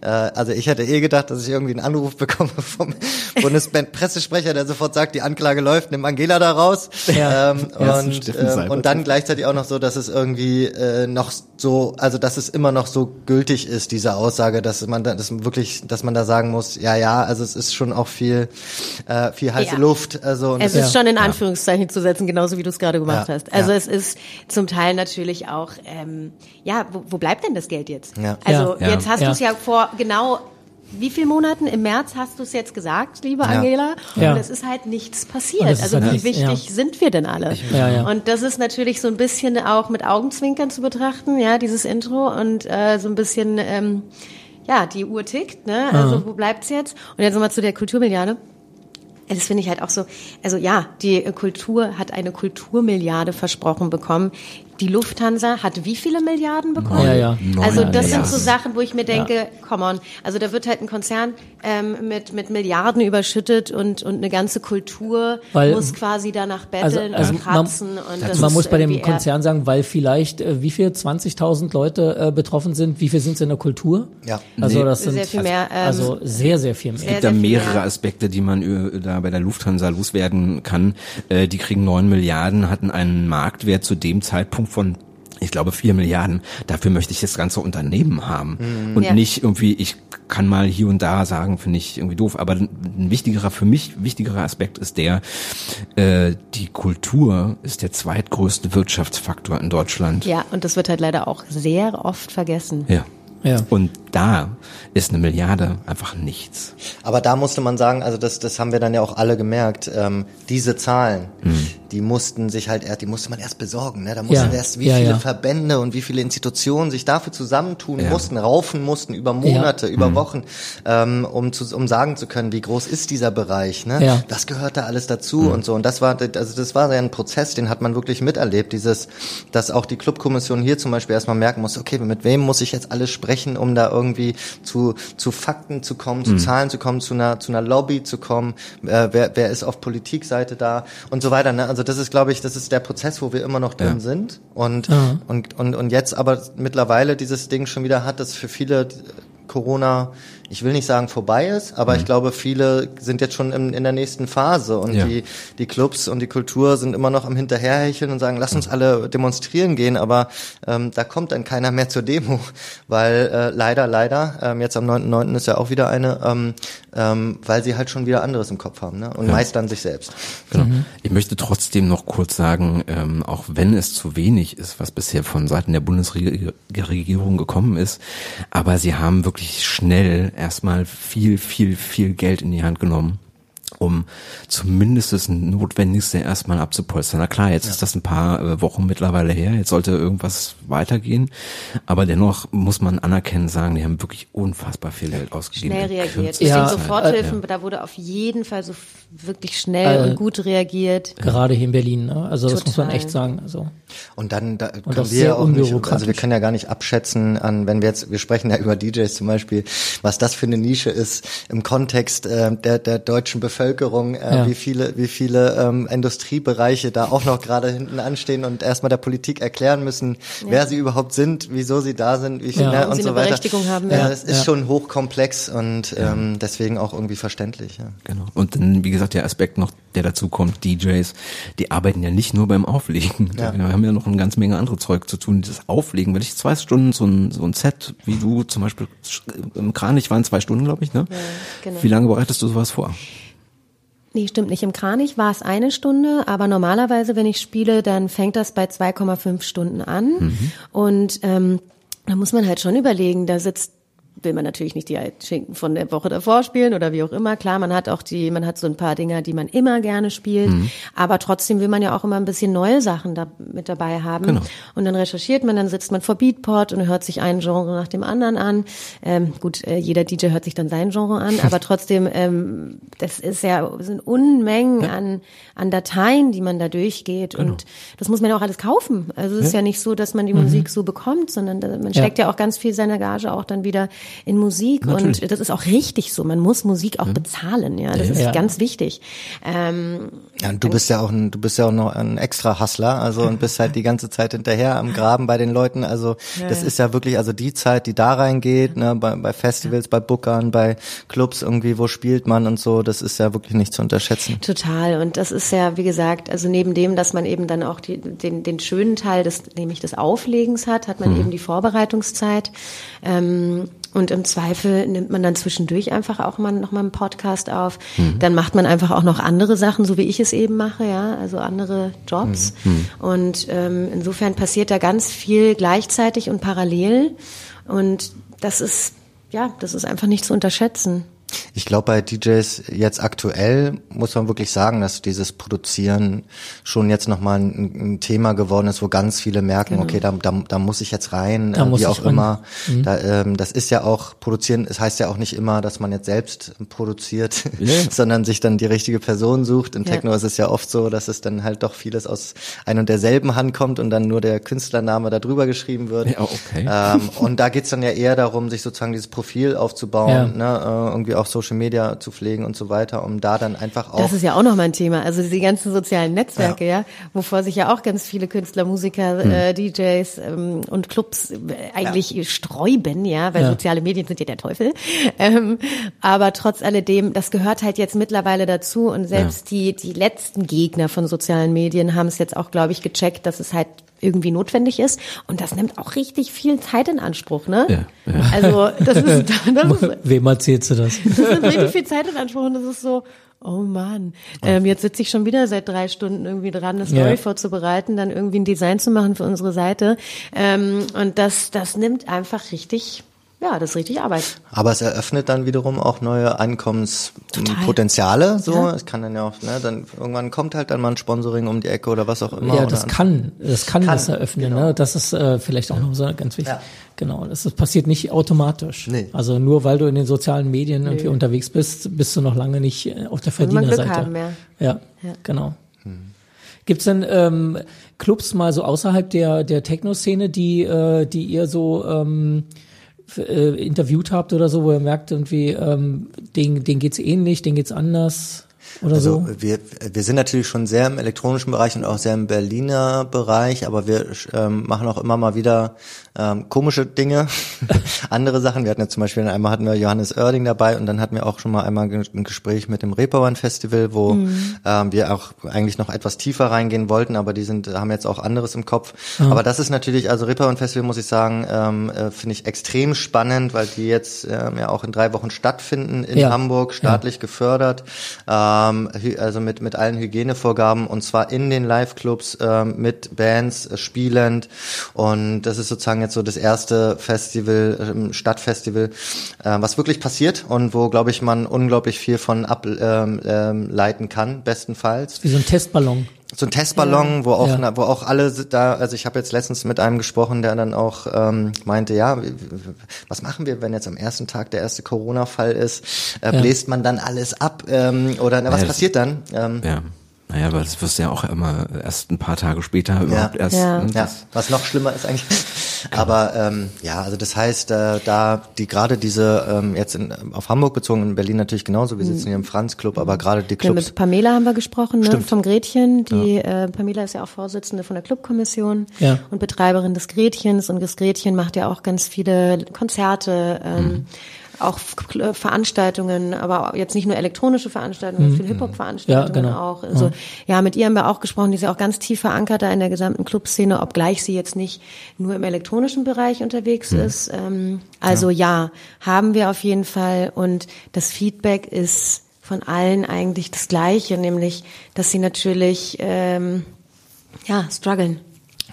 äh, also ich hätte eh gedacht, dass ich irgendwie einen Anruf bekomme vom Bundespressesprecher, der sofort sagt, die Anklage läuft, nimm Angela da raus. Ja. Ähm, Ja, und, ähm, und dann gleichzeitig auch noch so, dass es irgendwie äh, noch so, also dass es immer noch so gültig ist, diese Aussage, dass man da, dass wirklich, dass man da sagen muss, ja, ja, also es ist schon auch viel, äh, viel heiße Ja. Luft. Also und Es ist schon in Anführungszeichen zu setzen, genauso wie du es gerade gemacht Ja, hast. Also ja. es ist zum Teil natürlich auch, ähm, ja, wo, wo bleibt denn das Geld jetzt? Ja. Also Ja. jetzt hast Ja. du es ja vor genau wie viel Monaten? Im März hast du es jetzt gesagt, liebe Angela. Ja. Und es ist halt nichts passiert. Also halt wie nichts, wichtig ja. sind wir denn alle? Ja, ja. Und das ist natürlich so ein bisschen auch mit Augenzwinkern zu betrachten, ja, dieses Intro und äh, so ein bisschen, ähm, ja, die Uhr tickt, ne? Also wo bleibt's jetzt? Und jetzt nochmal zu der Kulturmilliarde. Das finde ich halt auch so, also ja, die Kultur hat eine Kulturmilliarde versprochen bekommen. Die Lufthansa hat wie viele Milliarden bekommen? Ja, ja. Also das sind so Sachen, wo ich mir denke, come on. Also da wird halt ein Konzern ähm, mit, mit Milliarden überschüttet und, und eine ganze Kultur Weil- muss quasi danach betteln also und man- kratzen. und das man muss bei dem Konzern sagen, weil vielleicht äh, wie viel 20.000 Leute äh, betroffen sind, wie viel sind es in der Kultur? Ja. Also Nee. das sind Sehr viel mehr, ähm, also sehr sehr viel mehr. sehr, gibt da mehrere mehr. Aspekte, die man äh, da bei der Lufthansa loswerden kann. Äh, die kriegen neun Milliarden, hatten einen Marktwert zu dem Zeitpunkt von ich glaube vier Milliarden. Dafür möchte ich das ganze Unternehmen haben und Ja. nicht irgendwie. Ich kann mal hier und da sagen, finde ich irgendwie doof. Aber ein wichtigerer für mich wichtigerer Aspekt ist der: äh, Die Kultur ist der zweitgrößte Wirtschaftsfaktor in Deutschland. Ja, und das wird halt leider auch sehr oft vergessen. Ja. Ja. Und da ist eine Milliarde einfach nichts. Aber da musste man sagen, also das, das haben wir dann ja auch alle gemerkt, ähm, diese Zahlen, die mussten sich halt erst, die musste man erst besorgen, ne? Da mussten Ja, erst wie ja, viele ja. Verbände und wie viele Institutionen sich dafür zusammentun Ja. mussten, raufen mussten über Monate, über Wochen, ähm, um zu, um sagen zu können, wie groß ist dieser Bereich, ne? Ja. Das gehört da alles dazu und so. Und das war, also das war ja ein Prozess, den hat man wirklich miterlebt, dieses, dass auch die Clubkommission hier zum Beispiel erstmal merken muss, okay, mit wem muss ich jetzt alles sprechen, um da irgendwie zu, zu Fakten zu kommen, zu Zahlen zu kommen, zu einer, zu einer Lobby zu kommen, äh, wer, wer ist auf Politikseite da und so weiter. Ne? Also das ist, glaube ich, das ist der Prozess, wo wir immer noch drin Ja. sind und, Ja. und, und, und jetzt aber mittlerweile dieses Ding schon wieder hat, dass für viele Corona, ich will nicht sagen vorbei ist, aber ich glaube, viele sind jetzt schon in, in der nächsten Phase und Ja. die, die Clubs und die Kultur sind immer noch am Hinterherhecheln und sagen, lass uns alle demonstrieren gehen, aber ähm, da kommt dann keiner mehr zur Demo, weil äh, leider, leider, ähm, jetzt am 9.9. ist ja auch wieder eine, ähm, ähm, weil sie halt schon wieder anderes im Kopf haben ne? und meist dann sich selbst. Genau. Ich möchte trotzdem noch kurz sagen, ähm, auch wenn es zu wenig ist, was bisher von Seiten der Bundesregierung gekommen ist, aber sie haben wirklich schnell erstmal viel, viel, viel Geld in die Hand genommen um zumindest das Notwendigste erstmal abzupolstern. Na klar, jetzt ist das ein paar äh, Wochen mittlerweile her, jetzt sollte irgendwas weitergehen, aber dennoch muss man anerkennen, sagen, die haben wirklich unfassbar viel Geld ausgegeben. Schnell reagiert. Deswegen Ja, Zeit. Soforthilfen, da wurde auf jeden Fall so wirklich schnell Äh, und gut reagiert. Gerade hier in Berlin, ne? Also das muss man Total. echt sagen. Also Und dann da auch können sehr wir auch nicht, also wir können ja gar nicht abschätzen an, wenn wir jetzt, wir sprechen ja über DJs zum Beispiel, was das für eine Nische ist im Kontext äh, der der deutschen Bevölkerung, äh, Ja. wie viele wie viele ähm, Industriebereiche da auch noch gerade hinten anstehen und erstmal der Politik erklären müssen, wer sie überhaupt sind, wieso sie da sind, wie viel Ja. ne, und sie so eine weiter. Berechtigung haben, ja, ja. es ist Ja. schon hochkomplex und ähm, deswegen auch irgendwie verständlich. Ja. Genau. Und dann, wie gesagt, der Aspekt noch, der dazu kommt, DJs, die arbeiten ja nicht nur beim Auflegen. Ja. Wir haben ja noch eine ganze Menge andere Zeug zu tun. Das Auflegen, wenn ich zwei Stunden so ein, so ein Set, wie du zum Beispiel im Kranich waren zwei Stunden, glaube ich, ne? genau. Wie lange bereitest du sowas vor? Nee, stimmt nicht. Im Kranich war es eine Stunde, aber normalerweise, wenn ich spiele, dann fängt das bei 2,5 Stunden an. Mhm. Und ähm, da muss man halt schon überlegen, da sitzt will man natürlich nicht die Schinken von der Woche davor spielen oder wie auch immer. Klar, man hat auch die, man hat so ein paar Dinger, die man immer gerne spielt, Mhm. aber trotzdem will man ja auch immer ein bisschen neue Sachen da mit dabei haben. Genau. Und dann recherchiert man, dann sitzt man vor Beatport und hört sich ein Genre nach dem anderen an. Ähm, gut, äh, jeder DJ hört sich dann sein Genre an, aber trotzdem, ähm, das ist ja sind Unmengen an an Dateien, die man da durchgeht Genau. und das muss man ja auch alles kaufen. Also es ist ja nicht so, dass man die Mhm. Musik so bekommt, sondern man steckt ja. auch ganz viel seiner Gage auch dann wieder in Musik Natürlich. und das ist auch richtig so. Man muss Musik auch bezahlen, ja, das ist Ja. ganz wichtig. Ähm, Ja, und du bist ja auch ein, du bist ja auch noch ein extra Hustler, also und bist halt die ganze Zeit hinterher am Graben bei den Leuten. Also das ist ja wirklich, also die Zeit, die da reingeht, ne, bei, bei Festivals, bei Bookern, bei Clubs irgendwie, wo spielt man und so, das ist ja wirklich nicht zu unterschätzen. Total. Und das ist ja, wie gesagt, also neben dem, dass man eben dann auch die, den, den schönen Teil des, nämlich des Auflegens hat, hat man eben die Vorbereitungszeit. Ähm, und im Zweifel nimmt man dann zwischendurch einfach auch mal noch mal einen Podcast auf. Dann macht man einfach auch noch andere Sachen, so wie ich es eben mache, ja, also andere Jobs. Und ähm, insofern passiert da ganz viel gleichzeitig und parallel. Und das ist ja, das ist einfach nicht zu unterschätzen. Ich glaube, bei DJs jetzt aktuell muss man wirklich sagen, dass dieses Produzieren schon jetzt nochmal ein, ein Thema geworden ist, wo ganz viele merken, genau. okay, da, da, da muss ich jetzt rein, da äh, wie auch immer. Mhm. Da, ähm, das ist ja auch, produzieren, es heißt ja auch nicht immer, dass man jetzt selbst produziert, yeah. sondern sich dann die richtige Person sucht. In ja. Techno ist es ja oft so, dass es dann halt doch vieles aus ein und derselben Hand kommt und dann nur der Künstlername da drüber geschrieben wird. Ja, okay. Ähm, und da geht's dann ja eher darum, sich sozusagen dieses Profil aufzubauen, ja. ne, äh, irgendwie auch Social Media zu pflegen und so weiter, um da dann einfach auch. Das ist ja auch nochmal ein Thema. Also die ganzen sozialen Netzwerke, ja, ja wovor sich ja auch ganz viele Künstler, Musiker, hm. äh, DJs ähm, und Clubs äh, eigentlich ja. sträuben, ja, weil ja. soziale Medien sind ja der Teufel. Ähm, aber trotz alledem, das gehört halt jetzt mittlerweile dazu und selbst die, die letzten Gegner von sozialen Medien haben es jetzt auch, glaube ich, gecheckt, dass es halt irgendwie notwendig ist. Und das nimmt auch richtig viel Zeit in Anspruch, ne? Ja, ja. Also das ist, das ist Wem erzählst du das? Das nimmt richtig viel Zeit in Anspruch und das ist so, oh Mann, ähm, jetzt sitze ich schon wieder seit drei Stunden irgendwie dran, eine Story ja. vorzubereiten, dann irgendwie ein Design zu machen für unsere Seite. Ähm, und das, das nimmt einfach richtig ja, das ist richtig Arbeit. Aber es eröffnet dann wiederum auch neue Einkommenspotenziale. So, ja. es kann dann ja auch, ne, dann irgendwann kommt halt dann mal ein Sponsoring um die Ecke oder was auch immer. Ja, das kann, das kann, kann das eröffnen. Genau. Ne? Das ist äh, vielleicht auch noch so ganz wichtig. Ja. Genau, das, das passiert nicht automatisch. Nee. Also nur weil du in den sozialen Medien nee. irgendwie unterwegs bist, bist du noch lange nicht äh, auf der Verdienerseite. Haben, ja. Ja, ja, genau. Hm. Gibt's denn ähm, Clubs mal so außerhalb der der Techno-Szene, die äh, die ihr so ähm, äh, interviewt habt oder so, wo ihr merkt irgendwie, ähm, den, den geht's ähnlich, den geht's anders? Oder also so? wir, wir sind natürlich schon sehr im elektronischen Bereich und auch sehr im Berliner Bereich, aber wir ähm, machen auch immer mal wieder ähm, komische Dinge, andere Sachen. Wir hatten ja zum Beispiel einmal hatten wir Johannes Oerding dabei und dann hatten wir auch schon mal einmal ein Gespräch mit dem Reeperbahn Festival, wo mhm. ähm, wir auch eigentlich noch etwas tiefer reingehen wollten, aber die sind haben jetzt auch anderes im Kopf. Mhm. Aber das ist natürlich, also Reeperbahn Festival muss ich sagen, ähm, äh, finde ich extrem spannend, weil die jetzt ähm, ja auch in drei Wochen stattfinden in ja. Hamburg, staatlich ja. gefördert, ähm, also mit mit allen Hygienevorgaben und zwar in den Live-Clubs ähm, mit Bands äh, spielend und das ist sozusagen jetzt so das erste Festival, ähm, Stadtfestival, äh, was wirklich passiert und wo, glaube ich, man unglaublich viel von ableiten ähm, ähm, kann, bestenfalls. Wie so ein Testballon so ein Testballon, ja. wo auch ja. wo auch alle da, also ich habe jetzt letztens mit einem gesprochen, der dann auch ähm, meinte, ja, was machen wir, wenn jetzt am ersten Tag der erste Corona-Fall ist? Äh, ja. Bläst man dann alles ab ähm, oder na, was passiert dann? Ähm, ja. Naja, aber das wirst du ja auch immer erst ein paar Tage später überhaupt ja. erst. Ja. Ne, ja. Was noch schlimmer ist eigentlich. Aber ähm, ja, also das heißt, äh, da die gerade diese ähm, jetzt in, auf Hamburg bezogen, in Berlin natürlich genauso. Wir sitzen hier im Franz Club, aber gerade die Clubs. Ja, mit Pamela haben wir gesprochen, ne? vom Gretchen. Die ja. äh, Pamela ist ja auch Vorsitzende von der Clubkommission ja. und Betreiberin des Gretchens und das Gretchen macht ja auch ganz viele Konzerte. Ähm, mhm auch Veranstaltungen, aber jetzt nicht nur elektronische Veranstaltungen, mhm. viele Hip-Hop-Veranstaltungen ja, genau. auch. Also, ja. ja, mit ihr haben wir auch gesprochen, die ist ja auch ganz tief verankert da in der gesamten Clubszene, obgleich sie jetzt nicht nur im elektronischen Bereich unterwegs mhm. ist. Ähm, also ja. ja, haben wir auf jeden Fall und das Feedback ist von allen eigentlich das gleiche, nämlich, dass sie natürlich ähm, ja strugglen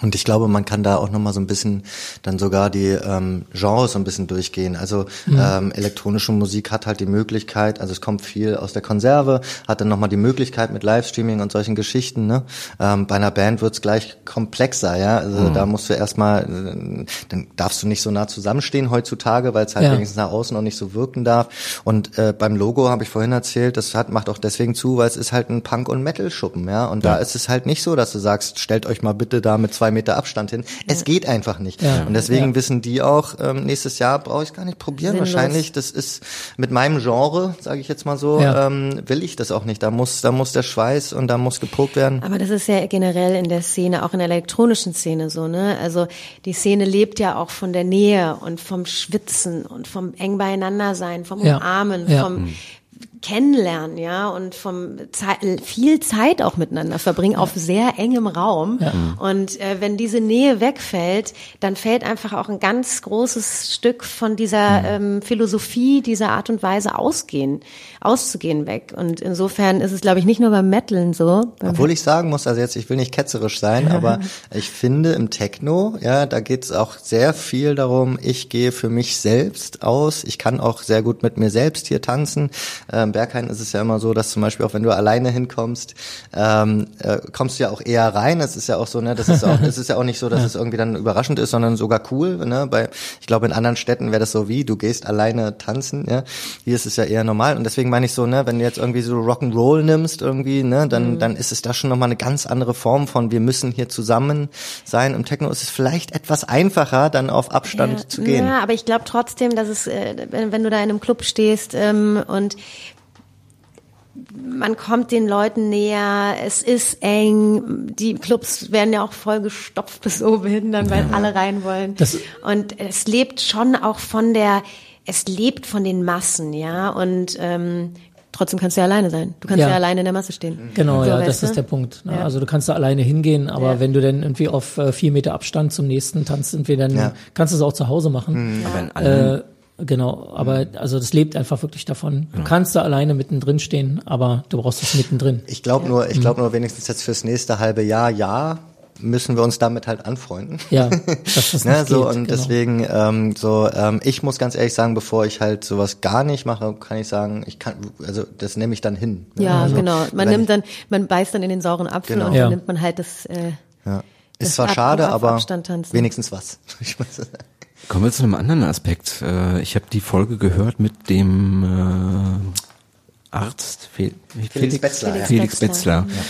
und ich glaube, man kann da auch nochmal so ein bisschen dann sogar die ähm, Genres so ein bisschen durchgehen. Also mhm. ähm, elektronische Musik hat halt die Möglichkeit, also es kommt viel aus der Konserve, hat dann nochmal die Möglichkeit mit Livestreaming und solchen Geschichten. Ne? Ähm, bei einer Band wird's gleich komplexer, ja. Also mhm. da musst du erstmal, äh, dann darfst du nicht so nah zusammenstehen heutzutage, weil es halt ja. wenigstens nach außen auch nicht so wirken darf. Und äh, beim Logo habe ich vorhin erzählt, das hat, macht auch deswegen zu, weil es ist halt ein Punk- und Metal-Schuppen, ja. Und ja. da ist es halt nicht so, dass du sagst, stellt euch mal bitte da mit zwei Meter Abstand hin. Es ja. geht einfach nicht. Ja. Und deswegen ja. wissen die auch, ähm, nächstes Jahr brauche ich gar nicht probieren. Sinnlos. Wahrscheinlich, das ist mit meinem Genre, sage ich jetzt mal so, ähm, will ich das auch nicht. Da muss, da muss der Schweiß und da muss gepokt werden. Aber das ist ja generell in der Szene, auch in der elektronischen Szene so, ne? Also die Szene lebt ja auch von der Nähe und vom Schwitzen und vom eng beieinander sein, vom Umarmen, vom kennenlernen, ja, und vom Zeit, viel Zeit auch miteinander verbringen auf sehr engem Raum. Ja. Und äh, wenn diese Nähe wegfällt, dann fällt einfach auch ein ganz großes Stück von dieser ähm, Philosophie, dieser Art und Weise ausgehen, auszugehen weg. Und insofern ist es, glaube ich, nicht nur beim Metaln so. Obwohl ich sagen muss, also jetzt, ich will nicht ketzerisch sein, aber ich finde im Techno, ja, da geht es auch sehr viel darum, ich gehe für mich selbst aus. Ich kann auch sehr gut mit mir selbst hier tanzen. Ähm, Berghain ist es ja immer so, dass zum Beispiel auch wenn du alleine hinkommst, ähm, äh, kommst du ja auch eher rein. Es ist ja auch so, ne, das ist auch, es ist ja auch nicht so, dass es irgendwie dann überraschend ist, sondern sogar cool. Ne? Bei, ich glaube, in anderen Städten wäre das so wie, du gehst alleine tanzen. Ja? Hier ist es ja eher normal. Und deswegen meine ich so, ne, wenn du jetzt irgendwie so Rock'n'Roll nimmst irgendwie, ne, dann, mhm. dann ist es da schon nochmal eine ganz andere Form von, wir müssen hier zusammen sein. Im Techno ist es vielleicht etwas einfacher, dann auf Abstand ja, zu gehen. Ja, aber ich glaube trotzdem, dass es, äh, wenn, wenn du da in einem Club stehst ähm, und man kommt den Leuten näher, es ist eng, die Clubs werden ja auch voll gestopft bis oben hin, dann weil ja. alle rein wollen. Das und es lebt schon auch von der, es lebt von den Massen, ja, und ähm, trotzdem kannst du ja alleine sein. Du kannst ja, ja alleine in der Masse stehen. Genau, so, ja, das du? ist der Punkt. Ne? Ja. Also du kannst da alleine hingehen, aber ja. wenn du dann irgendwie auf äh, vier Meter Abstand zum nächsten tanzt, irgendwie dann ja. kannst du es auch zu Hause machen. Mhm. Aber in äh, Genau, aber also das lebt einfach wirklich davon. Du kannst da alleine mittendrin stehen, aber du brauchst es mittendrin. Ich glaube nur, ich glaube mhm. nur wenigstens jetzt fürs nächste halbe Jahr, ja, müssen wir uns damit halt anfreunden. Ja, dass das ne, so geht, und genau. deswegen ähm, so ähm, ich muss ganz ehrlich sagen, bevor ich halt sowas gar nicht mache, kann ich sagen, ich kann also das nehme ich dann hin. Ne? Ja, also, genau. Man nimmt dann man beißt dann in den sauren Apfel genau. und dann ja. nimmt man halt das äh, ja. Ist zwar schade, aber wenigstens was. Kommen wir zu einem anderen Aspekt. Äh, ich habe die Folge gehört mit dem äh, Arzt Felix, Felix Betzler, Felix, Felix Betzler. Ja.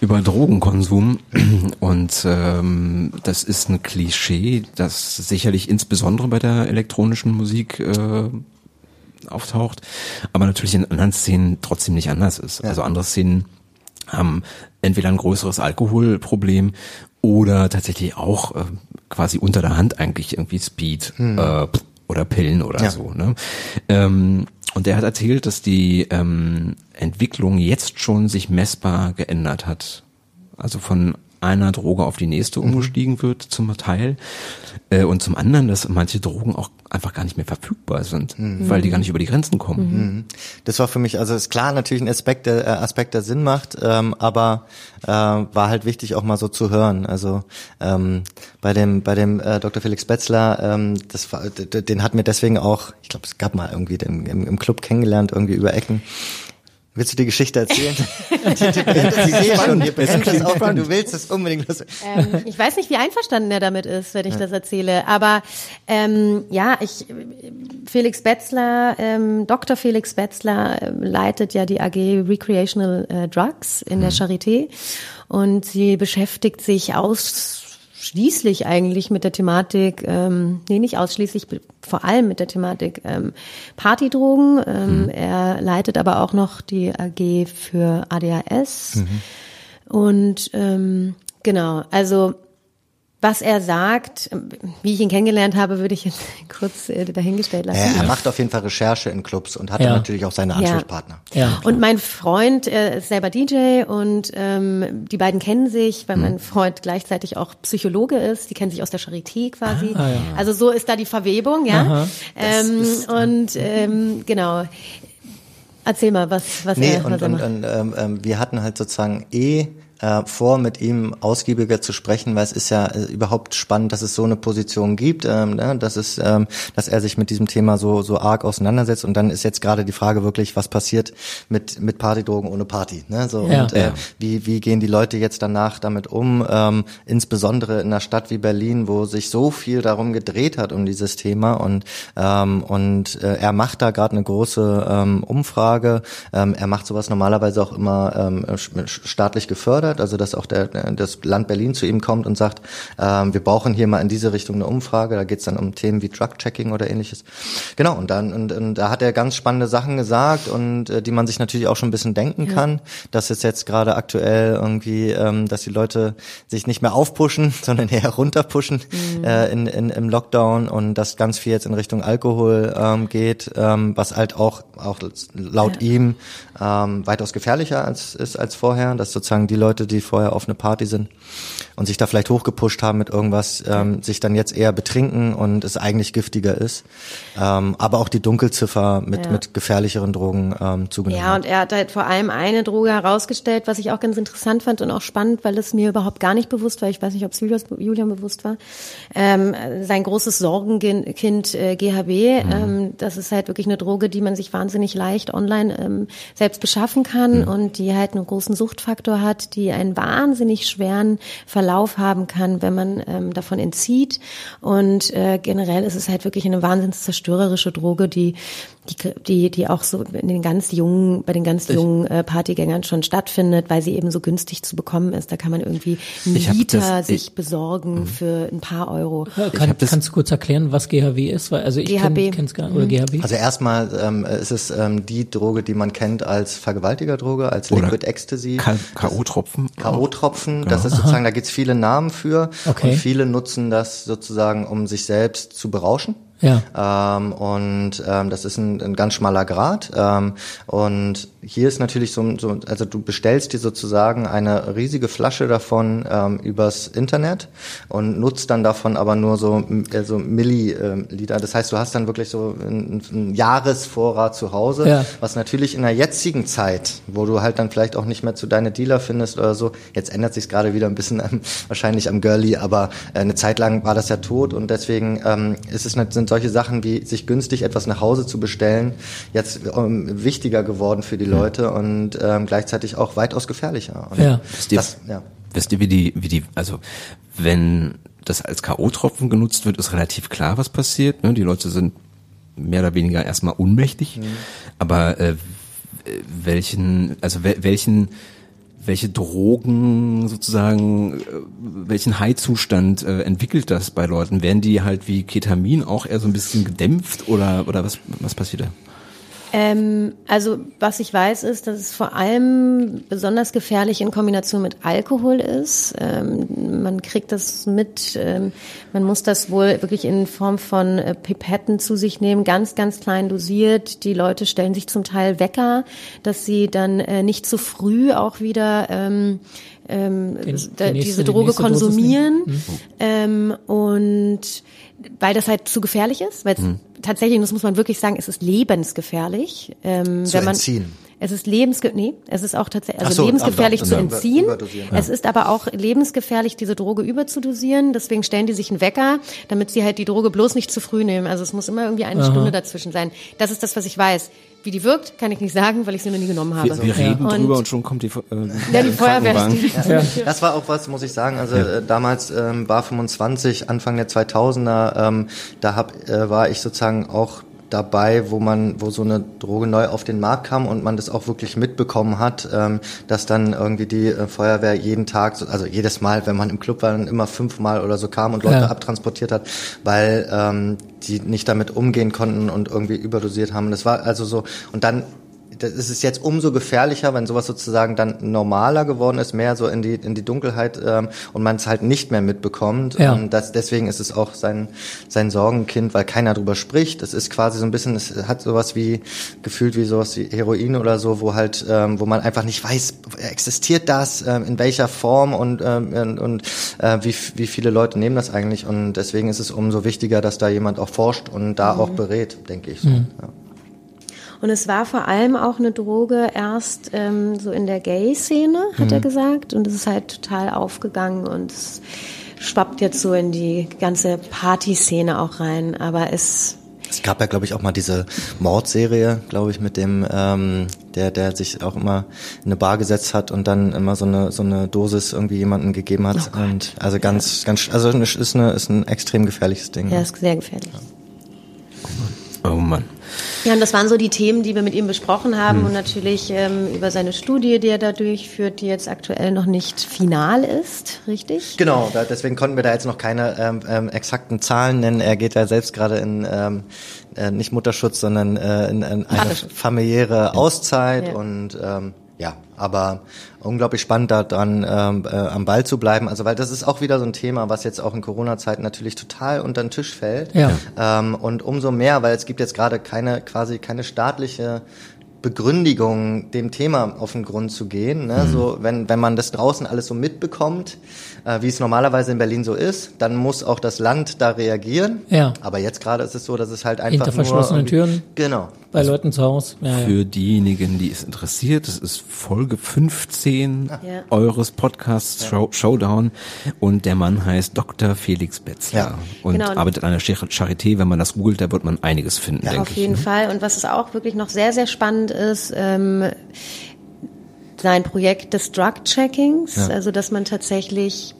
über Drogenkonsum und ähm, das ist ein Klischee, das sicherlich insbesondere bei der elektronischen Musik äh, auftaucht, aber natürlich in anderen Szenen trotzdem nicht anders ist. Ja. Also andere Szenen haben entweder ein größeres Alkoholproblem oder tatsächlich auch äh, quasi unter der Hand eigentlich irgendwie Speed hm. äh, oder Pillen oder ja. so. Ne? Ähm, und der hat erzählt, dass die ähm, Entwicklung jetzt schon sich messbar geändert hat. Also von einer Droge auf die nächste mhm. umgestiegen wird zum Teil äh, und zum anderen, dass manche Drogen auch einfach gar nicht mehr verfügbar sind, mhm. weil die gar nicht über die Grenzen kommen. Mhm. Das war für mich, also ist klar natürlich ein Aspekt, der äh, Aspekt, der Sinn macht, ähm, aber äh, war halt wichtig auch mal so zu hören. Also ähm, bei dem bei dem äh, Dr. Felix Betzler, ähm, das war, den hat mir deswegen auch, ich glaube, es gab mal irgendwie den, im, im Club kennengelernt irgendwie über Ecken. Willst du die Geschichte erzählen? sehe schon, ihr das du willst es unbedingt. Ähm, ich weiß nicht, wie einverstanden er damit ist, wenn ich ja. das erzähle. Aber ähm, ja, ich Felix Betzler, ähm, Dr. Felix Betzler äh, leitet ja die AG Recreational äh, Drugs in der hm. Charité und sie beschäftigt sich aus ausschließlich eigentlich mit der Thematik, ähm, nee, nicht ausschließlich, vor allem mit der Thematik ähm, Partydrogen. Ähm, mhm. Er leitet aber auch noch die AG für ADHS. Mhm. Und ähm, genau, also was er sagt, wie ich ihn kennengelernt habe, würde ich jetzt kurz äh, dahingestellt lassen. Ja, er macht auf jeden Fall Recherche in Clubs und hat ja. natürlich auch seine Ansprechpartner. Ja. ja und mein Freund äh, ist selber DJ und ähm, die beiden kennen sich, weil hm. mein Freund gleichzeitig auch Psychologe ist. Die kennen sich aus der Charité quasi. Ah, ja. Also so ist da die Verwebung, ja. Ähm, und ähm, genau. Erzähl mal, was, was nee, er, was und, er macht. Und, und ähm, ähm, wir hatten halt sozusagen eh äh, vor, mit ihm ausgiebiger zu sprechen, weil es ist ja äh, überhaupt spannend, dass es so eine Position gibt, ähm, ne, dass es, ähm, dass er sich mit diesem Thema so so arg auseinandersetzt. Und dann ist jetzt gerade die Frage wirklich, was passiert mit mit Partydrogen ohne Party? Ne? So ja. und äh, wie wie gehen die Leute jetzt danach damit um? Ähm, insbesondere in einer Stadt wie Berlin, wo sich so viel darum gedreht hat um dieses Thema und ähm, und äh, er macht da gerade eine große ähm, Umfrage. Ähm, er macht sowas normalerweise auch immer ähm, staatlich gefördert fordert, also dass auch der, das Land Berlin zu ihm kommt und sagt, ähm, wir brauchen hier mal in diese Richtung eine Umfrage, da geht es dann um Themen wie Drug-Checking oder ähnliches. Genau, und dann und, und da hat er ganz spannende Sachen gesagt und äh, die man sich natürlich auch schon ein bisschen denken ja. kann, dass es jetzt gerade aktuell irgendwie, ähm, dass die Leute sich nicht mehr aufpushen, sondern eher runterpushen mhm. äh, in, in, im Lockdown und dass ganz viel jetzt in Richtung Alkohol ähm, geht, ähm, was halt auch, auch laut ja. ihm ähm, weitaus gefährlicher als, ist als vorher, dass sozusagen die Leute, die vorher auf eine Party sind und sich da vielleicht hochgepusht haben mit irgendwas, ähm, sich dann jetzt eher betrinken und es eigentlich giftiger ist. Ähm, aber auch die Dunkelziffer mit, ja. mit gefährlicheren Drogen ähm, zugenommen Ja, und er hat halt vor allem eine Droge herausgestellt, was ich auch ganz interessant fand und auch spannend, weil es mir überhaupt gar nicht bewusst war. Ich weiß nicht, ob es Julian bewusst war. Ähm, sein großes Sorgenkind äh, GHB, mhm. ähm, das ist halt wirklich eine Droge, die man sich wahnsinnig leicht online ähm, selbst beschaffen kann mhm. und die halt einen großen Suchtfaktor hat, die einen wahnsinnig schweren Verlauf haben kann, wenn man ähm, davon entzieht. Und äh, generell ist es halt wirklich eine wahnsinns zerstörerische Droge, die die, die, die auch so in den ganz jungen, bei den ganz jungen äh, Partygängern schon stattfindet, weil sie eben so günstig zu bekommen ist. Da kann man irgendwie einen Liter das, sich ich, besorgen mh. für ein paar Euro. Ja, kann, kannst du kurz erklären, was GHB ist? Weil, also ich GHB. Kenn, gar oder mhm. GHB. Also erstmal ähm, ist es ähm, die Droge, die man kennt als Vergewaltigerdroge, als oder Liquid Ecstasy. K.O.-Tropfen. K.O.-Tropfen, genau. das ist sozusagen, da gibt's viele Namen für. Okay. Und viele nutzen das sozusagen, um sich selbst zu berauschen. Ja. Ähm, und ähm, das ist ein, ein ganz schmaler Grad. Ähm, und hier ist natürlich so, so, also du bestellst dir sozusagen eine riesige Flasche davon ähm, übers Internet und nutzt dann davon aber nur so, äh, so Milliliter. Das heißt, du hast dann wirklich so einen, einen Jahresvorrat zu Hause, ja. was natürlich in der jetzigen Zeit, wo du halt dann vielleicht auch nicht mehr zu deine Dealer findest oder so, jetzt ändert sich gerade wieder ein bisschen ähm, wahrscheinlich am Girlie, aber äh, eine Zeit lang war das ja tot und deswegen ähm, ist es, sind sind solche Sachen wie sich günstig etwas nach Hause zu bestellen jetzt ähm, wichtiger geworden für die Leute und ähm, gleichzeitig auch weitaus gefährlicher. Und ja. Wisst ihr, das, ja. wisst ihr, wie die, wie die, also wenn das als K.O.-Tropfen genutzt wird, ist relativ klar, was passiert. Ne? Die Leute sind mehr oder weniger erstmal ohnmächtig. Mhm. Aber äh, welchen, also welchen welche Drogen sozusagen, äh, welchen High-Zustand äh, entwickelt das bei Leuten? Werden die halt wie Ketamin auch eher so ein bisschen gedämpft oder, oder was, was passiert da? Ähm, also was ich weiß ist, dass es vor allem besonders gefährlich in Kombination mit Alkohol ist. Ähm, man kriegt das mit, ähm, man muss das wohl wirklich in Form von äh, Pipetten zu sich nehmen, ganz, ganz klein dosiert. Die Leute stellen sich zum Teil Wecker, dass sie dann äh, nicht zu früh auch wieder ähm, ähm, da, die diese Droge konsumieren. Mhm. Ähm, und weil das halt zu gefährlich ist, weil es mhm. Tatsächlich, das muss man wirklich sagen, es ist lebensgefährlich. Ähm, zu wenn man, entziehen. Es ist lebensge nee, es ist auch tatsächlich also so, lebensgefährlich zu entziehen. es ist aber auch lebensgefährlich, diese Droge überzudosieren. Deswegen stellen die sich einen Wecker, damit sie halt die Droge bloß nicht zu früh nehmen. Also es muss immer irgendwie eine Aha. Stunde dazwischen sein. Das ist das, was ich weiß. Wie die wirkt, kann ich nicht sagen, weil ich sie noch nie genommen habe. Wir, wir reden und drüber und schon kommt die, äh, ja, die Feuerwehr. Ja. Das war auch was, muss ich sagen. Also ja. äh, damals ähm, Bar 25, Anfang der 2000er, ähm, da hab, äh, war ich sozusagen auch dabei, wo man, wo so eine Droge neu auf den Markt kam und man das auch wirklich mitbekommen hat, ähm, dass dann irgendwie die äh, Feuerwehr jeden Tag, also jedes Mal, wenn man im Club war, dann immer fünfmal oder so kam und Leute ja. abtransportiert hat, weil ähm, die nicht damit umgehen konnten und irgendwie überdosiert haben. Das war also so und dann das ist jetzt umso gefährlicher, wenn sowas sozusagen dann normaler geworden ist, mehr so in die in die Dunkelheit ähm, und man es halt nicht mehr mitbekommt. Ja. Und das, deswegen ist es auch sein sein Sorgenkind, weil keiner drüber spricht. Es ist quasi so ein bisschen, es hat sowas wie gefühlt wie sowas wie Heroin oder so, wo halt ähm, wo man einfach nicht weiß, existiert das, ähm, in welcher Form und ähm, und äh, wie wie viele Leute nehmen das eigentlich und deswegen ist es umso wichtiger, dass da jemand auch forscht und da mhm. auch berät, denke ich. So. Mhm. Ja. Und es war vor allem auch eine Droge erst ähm, so in der Gay-Szene, hat mhm. er gesagt. Und es ist halt total aufgegangen und es schwappt jetzt so in die ganze Party-Szene auch rein. Aber es es gab ja, glaube ich, auch mal diese Mordserie, glaube ich, mit dem, ähm, der, der sich auch immer in eine Bar gesetzt hat und dann immer so eine so eine Dosis irgendwie jemandem gegeben hat. Oh und also ganz, ganz, also ist eine ist ein extrem gefährliches Ding. Ja, ist sehr gefährlich. Oh Mann. Ja, und das waren so die Themen, die wir mit ihm besprochen haben hm. und natürlich ähm, über seine Studie, die er da durchführt, die jetzt aktuell noch nicht final ist, richtig? Genau, da, deswegen konnten wir da jetzt noch keine ähm, ähm, exakten Zahlen nennen. Er geht ja selbst gerade in ähm, äh, nicht Mutterschutz, sondern äh, in, in eine familiäre Auszeit ja. und ähm, aber unglaublich spannend daran ähm, äh, am Ball zu bleiben. Also weil das ist auch wieder so ein Thema, was jetzt auch in Corona-Zeiten natürlich total unter den Tisch fällt. Ja. Ähm, und umso mehr, weil es gibt jetzt gerade keine quasi keine staatliche Begründigung, dem Thema auf den Grund zu gehen. Ne? Mhm. So, wenn, wenn man das draußen alles so mitbekommt, äh, wie es normalerweise in Berlin so ist, dann muss auch das Land da reagieren. Ja. Aber jetzt gerade ist es so, dass es halt einfach Hinter verschlossenen Türen. Genau. Bei also Leuten zu Hause. Ja, für ja. diejenigen, die es interessiert, das ist Folge 15 ja. eures Podcasts Show, Showdown und der Mann heißt Dr. Felix Betzler ja. und genau. arbeitet an der Charité. Wenn man das googelt, da wird man einiges finden, ja, denke ich. Auf jeden ne? Fall. Und was es auch wirklich noch sehr, sehr spannend ist, ähm, sein Projekt des Drug-Checkings, ja. also dass man tatsächlich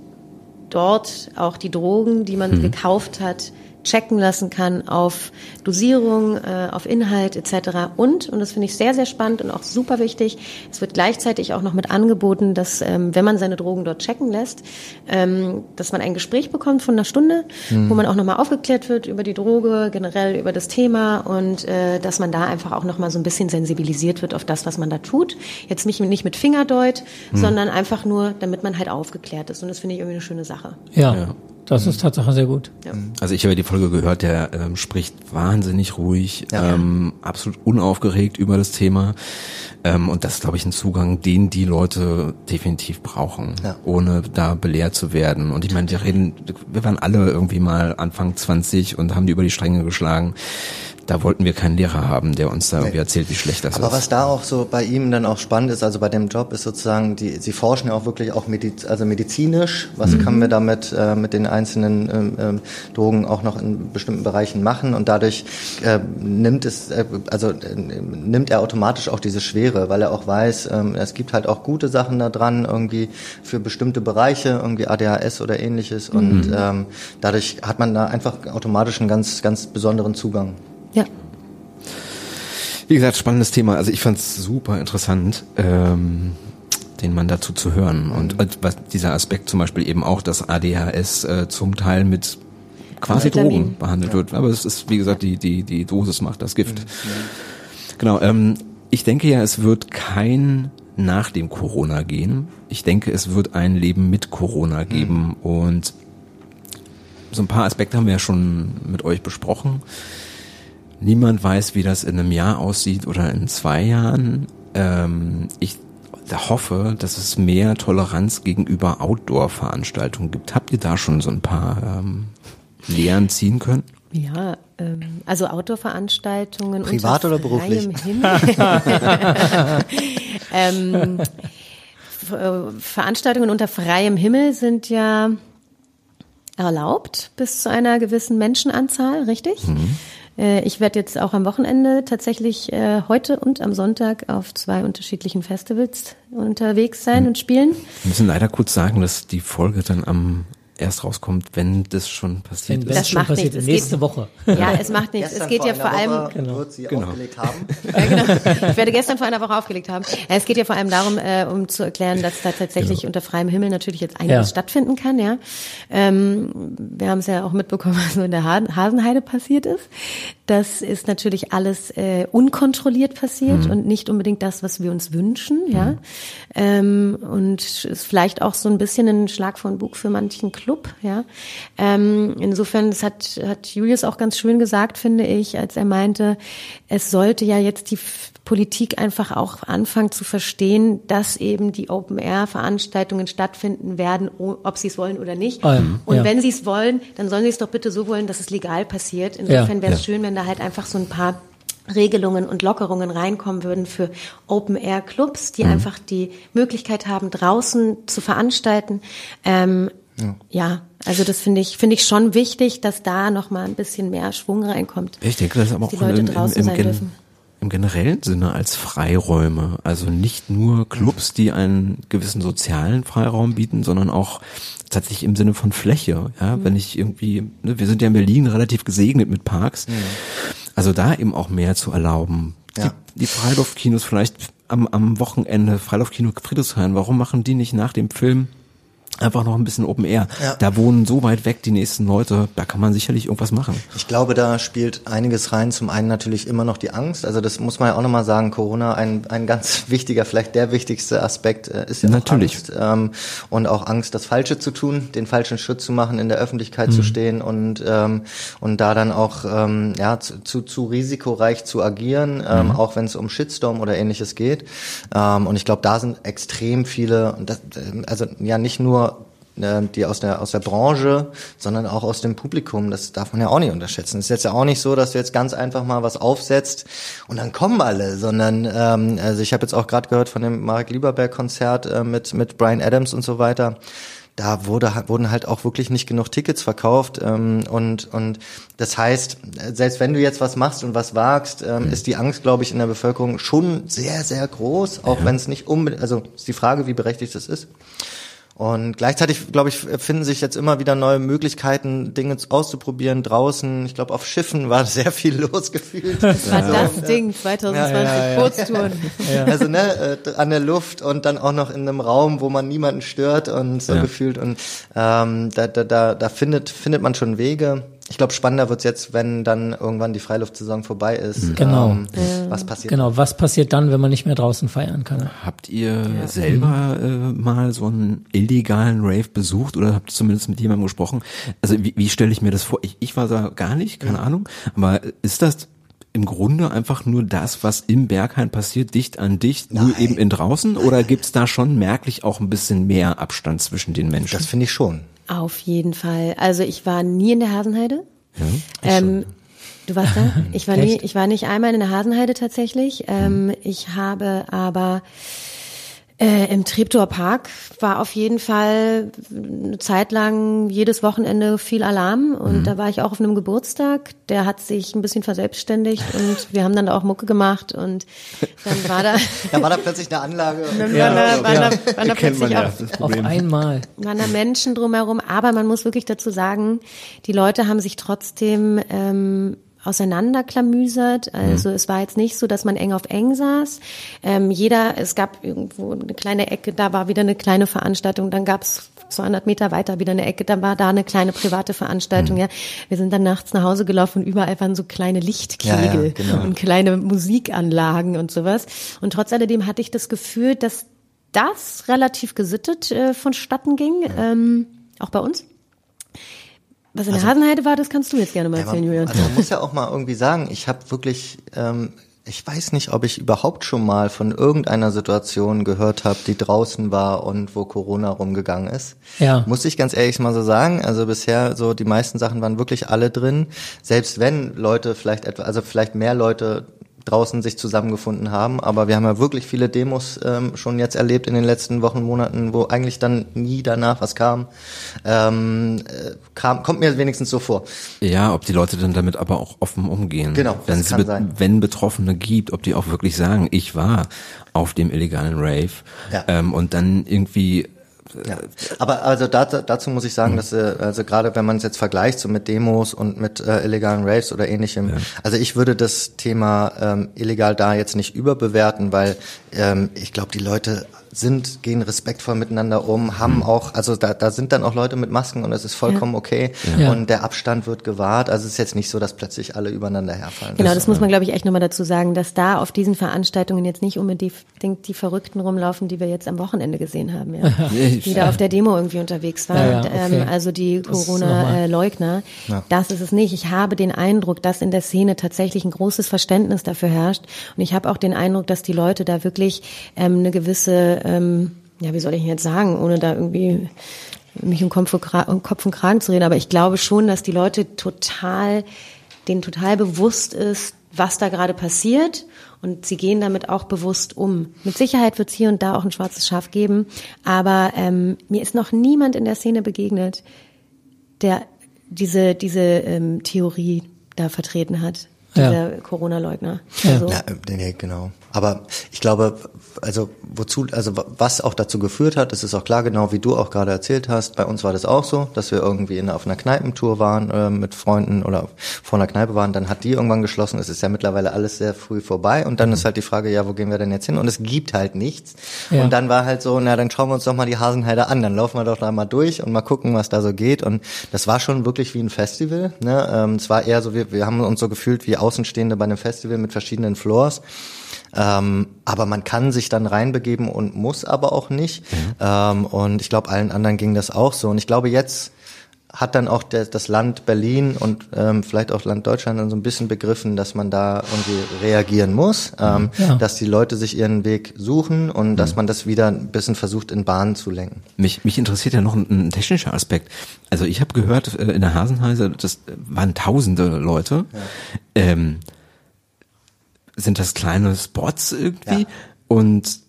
dort auch die Drogen, die man mhm. gekauft hat, checken lassen kann auf Dosierung, äh, auf Inhalt etc. Und, und das finde ich sehr, sehr spannend und auch super wichtig, es wird gleichzeitig auch noch mit angeboten, dass ähm, wenn man seine Drogen dort checken lässt, ähm, dass man ein Gespräch bekommt von einer Stunde, mhm. wo man auch nochmal aufgeklärt wird über die Droge, generell über das Thema und äh, dass man da einfach auch nochmal so ein bisschen sensibilisiert wird auf das, was man da tut. Jetzt nicht, nicht mit Fingerdeut, mhm. sondern einfach nur, damit man halt aufgeklärt ist. Und das finde ich irgendwie eine schöne Sache. ja. ja. Das ist Tatsache sehr gut. Ja. Also ich habe die Folge gehört, der ähm, spricht wahnsinnig ruhig, ja. ähm, absolut unaufgeregt über das Thema. Ähm, und das ist, glaube ich, ein Zugang, den die Leute definitiv brauchen, ja. ohne da belehrt zu werden. Und ich meine, wir reden, wir waren alle irgendwie mal Anfang 20 und haben die über die Stränge geschlagen da wollten wir keinen Lehrer haben, der uns da irgendwie erzählt, wie schlecht das Aber ist. Aber was da auch so bei ihm dann auch spannend ist, also bei dem Job ist sozusagen, die, sie forschen ja auch wirklich auch mediz, also medizinisch, was mhm. können wir damit äh, mit den einzelnen ähm, ähm, Drogen auch noch in bestimmten Bereichen machen und dadurch äh, nimmt es, äh, also äh, nimmt er automatisch auch diese Schwere, weil er auch weiß, ähm, es gibt halt auch gute Sachen da dran, irgendwie für bestimmte Bereiche, irgendwie ADHS oder ähnliches mhm. und ähm, dadurch hat man da einfach automatisch einen ganz, ganz besonderen Zugang. Ja. Wie gesagt, spannendes Thema. Also ich fand es super interessant, ähm, den Mann dazu zu hören. Und mhm. was dieser Aspekt zum Beispiel eben auch, dass ADHS äh, zum Teil mit quasi Drogen behandelt ja. wird. Aber es ist, wie gesagt, die, die, die Dosis macht das Gift. Mhm. Genau. Ähm, ich denke ja, es wird kein nach dem Corona gehen. Ich denke, es wird ein Leben mit Corona geben. Mhm. Und so ein paar Aspekte haben wir ja schon mit euch besprochen. Niemand weiß, wie das in einem Jahr aussieht oder in zwei Jahren. Ähm, ich hoffe, dass es mehr Toleranz gegenüber Outdoor-Veranstaltungen gibt. Habt ihr da schon so ein paar ähm, Lehren ziehen können? Ja, ähm, also Outdoor-Veranstaltungen. Privat oder beruflich? ähm, äh, Veranstaltungen unter freiem Himmel sind ja erlaubt bis zu einer gewissen Menschenanzahl, richtig? Mhm. Äh, ich werde jetzt auch am Wochenende tatsächlich äh, heute und am Sonntag auf zwei unterschiedlichen Festivals unterwegs sein und spielen. Wir müssen leider kurz sagen, dass die Folge dann am erst rauskommt, wenn das schon passiert wenn ist. Das schon macht passiert nichts. Nächste geht, Woche. Ja, es macht nichts. es geht ja vor allem. Genau. Wird sie genau. aufgelegt haben. ja, genau. Ich werde gestern vor einer Woche aufgelegt haben. Es geht ja vor allem darum, äh, um zu erklären, dass da tatsächlich genau. unter freiem Himmel natürlich jetzt einiges ja. stattfinden kann. Ja, ähm, wir haben es ja auch mitbekommen, was so in der Hasenheide passiert ist. Das ist natürlich alles äh, unkontrolliert passiert mhm. und nicht unbedingt das, was wir uns wünschen. Ja, mhm. ähm, und ist vielleicht auch so ein bisschen ein Schlag von Bug für manchen Club Club, ja. Ähm, insofern, das hat, hat Julius auch ganz schön gesagt, finde ich, als er meinte, es sollte ja jetzt die Politik einfach auch anfangen zu verstehen, dass eben die Open-Air-Veranstaltungen stattfinden werden, ob sie es wollen oder nicht. Ähm, und ja. wenn sie es wollen, dann sollen sie es doch bitte so wollen, dass es legal passiert. Insofern wäre es ja. schön, wenn da halt einfach so ein paar Regelungen und Lockerungen reinkommen würden für Open-Air-Clubs, die mhm. einfach die Möglichkeit haben, draußen zu veranstalten, ähm, ja. ja, also das finde ich finde ich schon wichtig, dass da noch mal ein bisschen mehr Schwung reinkommt. Ich denke, das ist aber auch die Leute im, draußen im, sein dürfen. Im generellen Sinne als Freiräume, also nicht nur Clubs, die einen gewissen sozialen Freiraum bieten, sondern auch tatsächlich im Sinne von Fläche. Ja, mhm. wenn ich irgendwie, ne, wir sind ja in Berlin relativ gesegnet mit Parks. Mhm. Also da eben auch mehr zu erlauben. Ja. Die, die Freiluftkinos vielleicht am, am Wochenende, Freiluftkino Friedrichshain, warum machen die nicht nach dem Film einfach noch ein bisschen Open Air. Ja. Da wohnen so weit weg die nächsten Leute, da kann man sicherlich irgendwas machen. Ich glaube, da spielt einiges rein. Zum einen natürlich immer noch die Angst. Also das muss man ja auch nochmal sagen. Corona, ein, ein ganz wichtiger, vielleicht der wichtigste Aspekt äh, ist ja Natürlich. Angst. Ähm, und auch Angst, das Falsche zu tun, den falschen Schritt zu machen, in der Öffentlichkeit zu stehen und, ähm, und da dann auch ähm, ja, zu, zu, zu risikoreich zu agieren, ähm, auch wenn es um Shitstorm oder ähnliches geht. Ähm, und ich glaube, da sind extrem viele, das, also ja nicht nur die aus der aus der Branche, sondern auch aus dem Publikum. Das darf man ja auch nicht unterschätzen. Es ist jetzt ja auch nicht so, dass du jetzt ganz einfach mal was aufsetzt und dann kommen alle, sondern ähm, also ich habe jetzt auch gerade gehört von dem Mark Lieberberg Konzert äh, mit mit Brian Adams und so weiter. Da wurde, wurden halt auch wirklich nicht genug Tickets verkauft ähm, und und das heißt, selbst wenn du jetzt was machst und was wagst, ähm, ist die Angst, glaube ich, in der Bevölkerung schon sehr sehr groß, auch wenn es nicht unbedingt, also ist die Frage, wie berechtigt das ist. Und gleichzeitig, glaube ich, finden sich jetzt immer wieder neue Möglichkeiten, Dinge auszuprobieren draußen. Ich glaube, auf Schiffen war sehr viel los gefühlt. War Also, das Ding 2020 Ja, ja, ja. Kurztouren. Also ne, äh, an der Luft und dann auch noch in einem Raum, wo man niemanden stört und so Ja. gefühlt. Und ähm, da, da, da, da findet, findet man schon Wege. Ich glaube, spannender wird's jetzt, wenn dann irgendwann die Freiluftsaison vorbei ist. Genau. Ähm, Was passiert? Genau, was passiert dann, wenn man nicht mehr draußen feiern kann? Habt ihr selber äh, mal so einen illegalen Rave besucht oder habt ihr zumindest mit jemandem gesprochen? Also wie, wie stelle ich mir das vor? Ich, ich war da gar nicht, keine Ahnung. Aber ist das im Grunde einfach nur das, was im Berghain passiert, dicht an dicht, nur Nein. eben in draußen? Oder gibt's da schon merklich auch ein bisschen mehr Abstand zwischen den Menschen? Das finde ich schon. Auf jeden Fall. Also ich war nie in der Hasenheide. ähm, du warst da? Ich war nie, ich war nicht einmal in der Hasenheide tatsächlich. Ähm, ich habe aber äh, im Treptower Park war auf jeden Fall eine Zeit lang jedes Wochenende viel Alarm und da war ich auch auf einem Geburtstag. Der hat sich ein bisschen verselbstständigt und wir haben dann da auch Mucke gemacht und dann war da, Da war da plötzlich eine Anlage. dann waren da, waren da, waren da plötzlich auch das Auf einmal. waren da Menschen drumherum, aber man muss wirklich dazu sagen, die Leute haben sich trotzdem ähm, auseinanderklamüsert. Also es war jetzt nicht so, dass man eng auf eng saß. Ähm, jeder, es gab irgendwo eine kleine Ecke, da war wieder eine kleine Veranstaltung, dann gab's 200 Meter weiter wieder eine Ecke, dann war da eine kleine private Veranstaltung. Ja, wir sind dann nachts nach Hause gelaufen und überall waren so kleine Lichtkegel Ja, ja, genau. und kleine Musikanlagen und sowas. Und trotz alledem hatte ich das Gefühl, dass das relativ gesittet äh, vonstatten ging, ähm, auch bei uns. Was in der Hasenheide war, das kannst du jetzt gerne mal Ja, erzählen, Julian. also man muss ja auch mal irgendwie sagen, ich habe wirklich, ähm, ich weiß nicht, ob ich überhaupt schon mal von irgendeiner Situation gehört habe, die draußen war und wo Corona rumgegangen ist. Ja. Muss ich ganz ehrlich mal so sagen. Also bisher so die meisten Sachen waren wirklich alle drin. Selbst wenn Leute vielleicht etwa, also vielleicht mehr Leute draußen sich zusammengefunden haben, aber wir haben ja wirklich viele Demos ähm, schon jetzt erlebt in den letzten Wochen, Monaten, wo eigentlich dann nie danach was kam. Ähm, äh, kam kommt mir wenigstens so vor. Ja, ob die Leute dann damit aber auch offen umgehen. Genau, wenn das sie be- sein. wenn Betroffene gibt, ob die auch wirklich sagen, ich war auf dem illegalen Rave Ja. ähm, und dann irgendwie Ja. Aber also dazu, dazu muss ich sagen, dass äh, also gerade wenn man es jetzt vergleicht so mit Demos und mit äh, illegalen Raves oder ähnlichem, also ich würde das Thema ähm, illegal da jetzt nicht überbewerten, weil ähm, ich glaube, die Leute sind, gehen respektvoll miteinander um, haben auch, also da, da sind dann auch Leute mit Masken und es ist vollkommen okay Ja. und der Abstand wird gewahrt. Also es ist jetzt nicht so, dass plötzlich alle übereinander herfallen. Genau, das muss man, glaube ich, echt nochmal dazu sagen, dass da auf diesen Veranstaltungen jetzt nicht unbedingt die Verrückten rumlaufen, die wir jetzt am Wochenende gesehen haben, ja. die da auf der Demo irgendwie unterwegs waren. Ja, ja, okay. ähm, also die Das Corona-Leugner. Das ist es nicht. Ich habe den Eindruck, dass in der Szene tatsächlich ein großes Verständnis dafür herrscht. Und ich habe auch den Eindruck, dass die Leute da wirklich ähm, eine gewisse, ähm, ja, wie soll ich jetzt sagen, ohne da irgendwie mich um Kopf, und Kra- um Kopf und Kragen zu reden, aber ich glaube schon, dass die Leute total, denen total bewusst ist, was da gerade passiert und sie gehen damit auch bewusst um. Mit Sicherheit wird es hier und da auch ein schwarzes Schaf geben, aber ähm, mir ist noch niemand in der Szene begegnet, der diese, diese ähm, Theorie da vertreten hat, dieser Ja. Corona-Leugner. Ja. Also, Ja, äh, genau. Aber ich glaube, also wozu, also was auch dazu geführt hat, das ist auch klar, genau wie du auch gerade erzählt hast. Bei uns war das auch so, dass wir irgendwie in, auf einer Kneipentour waren äh, mit Freunden oder vor einer Kneipe waren. Dann hat die irgendwann geschlossen. Es ist ja mittlerweile alles sehr früh vorbei. Und dann mhm. ist halt die Frage, ja, wo gehen wir denn jetzt hin? Und es gibt halt nichts. Ja. Und dann war halt so, na, dann schauen wir uns doch mal die Hasenheide an. Dann laufen wir doch da mal durch und mal gucken, was da so geht. Und das war schon wirklich wie ein Festival. Ne? Ähm, es war eher so, wir, wir haben uns so gefühlt wie Außenstehende bei einem Festival mit verschiedenen Floors. Ähm, aber man kann sich dann reinbegeben und muss aber auch nicht. Mhm. Ähm, und ich glaube, allen anderen ging das auch so. Und ich glaube, jetzt hat dann auch der, das Land Berlin und ähm, vielleicht auch Land Deutschland dann so ein bisschen begriffen, dass man da irgendwie reagieren muss, ähm, ja. dass die Leute sich ihren Weg suchen und mhm. dass man das wieder ein bisschen versucht in Bahnen zu lenken. Mich, mich interessiert ja noch ein, ein technischer Aspekt. Also ich habe gehört äh, in der Hasenheise, das waren tausende Leute. Ja. Ähm, sind das kleine Spots irgendwie? Ja. Und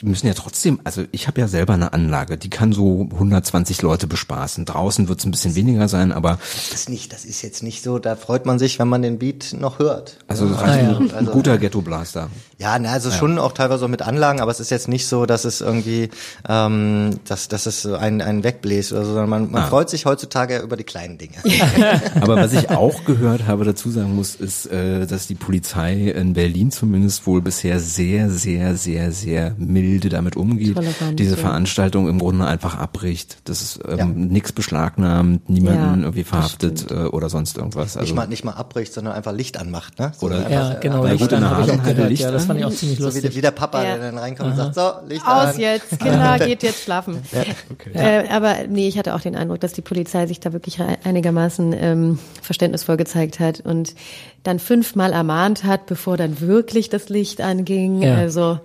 die müssen ja trotzdem, also ich habe ja selber eine Anlage, die kann so 120 Leute bespaßen. Draußen wird es ein bisschen weniger sein, aber das ist nicht, das ist jetzt nicht so. Da freut man sich, wenn man den Beat noch hört. Also, ja. also ja. ein also, guter Ghetto Blaster. Ja, na, also ja. schon auch teilweise auch mit Anlagen, aber es ist jetzt nicht so, dass es irgendwie, ähm, dass, dass es ein ein wegbläst oder so, sondern man, man ah. freut sich heutzutage über die kleinen Dinge. aber was ich auch gehört habe, dazu sagen muss, ist, äh, dass die Polizei in Berlin zumindest wohl bisher sehr, sehr, sehr, sehr mild milde damit umgeht, diese Veranstaltung im Grunde einfach abbricht. Das ist ähm, ja. nichts beschlagnahmt, niemanden ja, irgendwie verhaftet äh, oder sonst irgendwas. Also nicht mal nicht mal abbricht, sondern einfach Licht anmacht, ne? So oder ja, genau. Licht gut, an habe ich auch gehört. Licht ja, das fand ich auch ziemlich lustig. So wie, wie der Papa, ja. der dann reinkommt Aha. und sagt, so Licht aus an. jetzt, Kinder, geht jetzt schlafen. Ja. Okay. Äh, aber nee, ich hatte auch den Eindruck, dass die Polizei sich da wirklich einigermaßen ähm, verständnisvoll gezeigt hat und dann fünfmal ermahnt hat, bevor dann wirklich das Licht anging. Ja. Also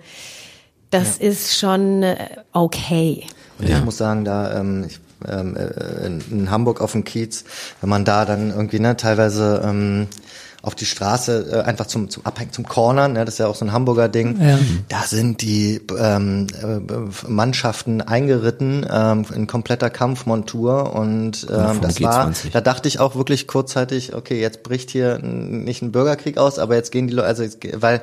das ja. ist schon äh, okay. Und ja. ich muss sagen, da ähm, ich, ähm, äh, in Hamburg auf dem Kiez, wenn man da dann irgendwie ne, teilweise ähm, auf die Straße äh, einfach zum zum Abhängen, zum Cornern, ne, das ist ja auch so ein Hamburger Ding. Ja. Da sind die ähm, äh, Mannschaften eingeritten ähm, in kompletter Kampfmontur und ähm, das war, da dachte ich auch wirklich kurzzeitig, okay, jetzt bricht hier nicht ein Bürgerkrieg aus, aber jetzt gehen die Leute, also jetzt, weil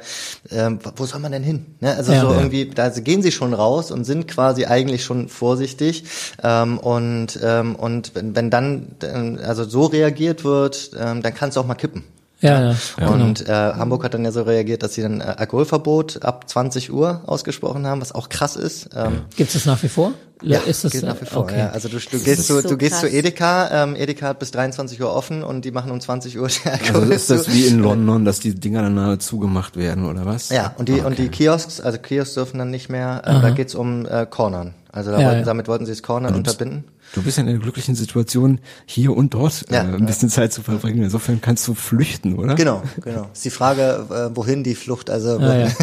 ähm, wo soll man denn hin? Ne? Also ja, so ja. irgendwie, da gehen sie schon raus und sind quasi eigentlich schon vorsichtig ähm, und ähm, und wenn, wenn dann äh, also so reagiert wird, ähm, dann kann es auch mal kippen. Ja, ja. Und äh, Hamburg hat dann ja so reagiert, dass sie dann äh, Alkoholverbot ab 20 Uhr ausgesprochen haben, was auch krass ist. Ähm, Gibt es nach wie vor? Ja, ist das, gilt nach wie vor. Okay. Ja. Also du, du gehst zu, so du gehst zu Edeka, ähm, Edeka hat bis 23 Uhr offen und die machen um 20 Uhr. Also ist das wie in London, dass die Dinger dann nahe zugemacht werden oder was? Ja, und die okay. und die Kiosks, also Kiosks dürfen dann nicht mehr. Äh, da geht's um äh, Cornern. Also da ja, wollten, damit wollten sie das Cornern und unterbinden. Du bist ja in einer glücklichen Situation, hier und dort ja, äh, ein bisschen Zeit zu verbringen. Insofern kannst du flüchten, oder? Genau, genau. Ist die Frage, äh, wohin die Flucht, also. Ah, ja.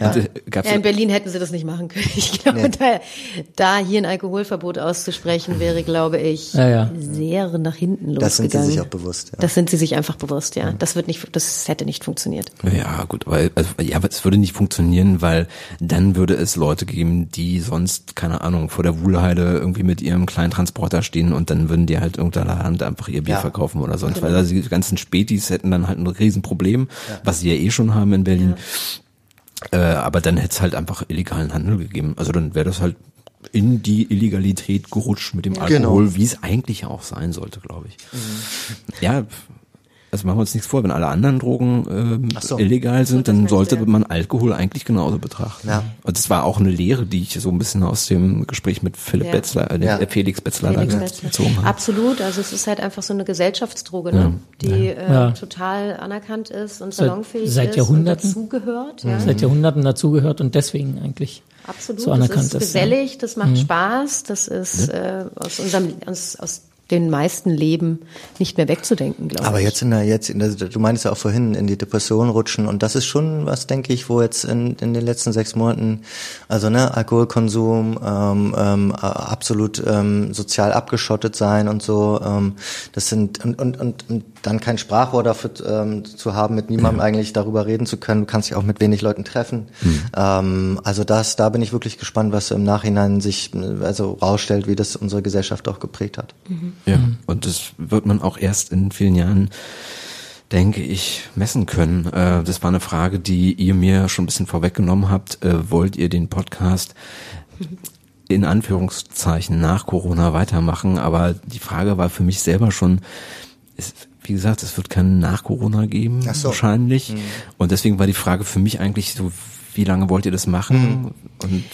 Und, äh, gab's ja, in Berlin hätten sie das nicht machen können. Ich glaube, nee. da, da hier ein Alkoholverbot auszusprechen, wäre, glaube ich, ja, ja. sehr nach hinten losgegangen. Das sind sie sich auch bewusst. Ja. Das sind sie sich einfach bewusst, ja. Das wird nicht, das hätte nicht funktioniert. Ja, gut, weil, also, ja, aber es würde nicht funktionieren, weil dann würde es Leute geben, die sonst, keine Ahnung, vor der Wuhlheide irgendwie mit ihrem kleinen Transporter stehen und dann würden die halt irgendeiner Hand einfach ihr Bier ja. verkaufen oder sonst, genau. weil also die ganzen Spätis hätten dann halt ein Riesenproblem, ja. was sie ja eh schon haben in Berlin. Äh, aber dann hätte es halt einfach illegalen Handel gegeben. Also dann wäre das halt in die Illegalität gerutscht mit dem. Alkohol, genau. wie es eigentlich auch sein sollte, glaube ich. Mhm. Ja, also machen wir uns nichts vor, wenn alle anderen Drogen ähm, so. illegal sind, dann sollte man Alkohol eigentlich genauso betrachten. Ja. Und das war auch eine Lehre, die ich so ein bisschen aus dem Gespräch mit Philipp ja. Betzler, äh, ja. Felix Betzler Felix da gezogen habe. Absolut, also es ist halt einfach so eine Gesellschaftsdroge, ne? die äh, total anerkannt ist und salonfähig seit, seit Jahrhunderten, ist und dazugehört. Ja. Seit Jahrhunderten dazugehört und deswegen eigentlich Absolut, so anerkannt das ist. gesellig, das macht mhm. Spaß, das ist äh, aus unserem aus, aus den meisten Leben nicht mehr wegzudenken, glaube ich. Aber jetzt in der, jetzt in der, du meinst ja auch vorhin, in die Depression rutschen und das ist schon was, denke ich, wo jetzt in, in den letzten sechs Monaten, also ne, Alkoholkonsum, ähm, ähm, absolut ähm, sozial abgeschottet sein und so, ähm, das sind und, und, und, und dann kein Sprachrohr dafür ähm, zu haben, mit niemandem ja. eigentlich darüber reden zu können. Du kannst dich auch mit wenig Leuten treffen. Mhm. Ähm, also das, da bin ich wirklich gespannt, was im Nachhinein sich also rausstellt, wie das unsere Gesellschaft auch geprägt hat. Mhm. Ja, und das wird man auch erst in vielen Jahren denke ich, messen können? Äh, das war eine Frage, die ihr mir schon ein bisschen vorweggenommen habt. Äh, wollt ihr den Podcast in Anführungszeichen nach Corona weitermachen? Aber die Frage war für mich selber schon, ist, wie gesagt, es wird keinen nach Corona geben, so. wahrscheinlich. Mhm. Und deswegen war die Frage für mich eigentlich so, wie lange wollt ihr das machen? Und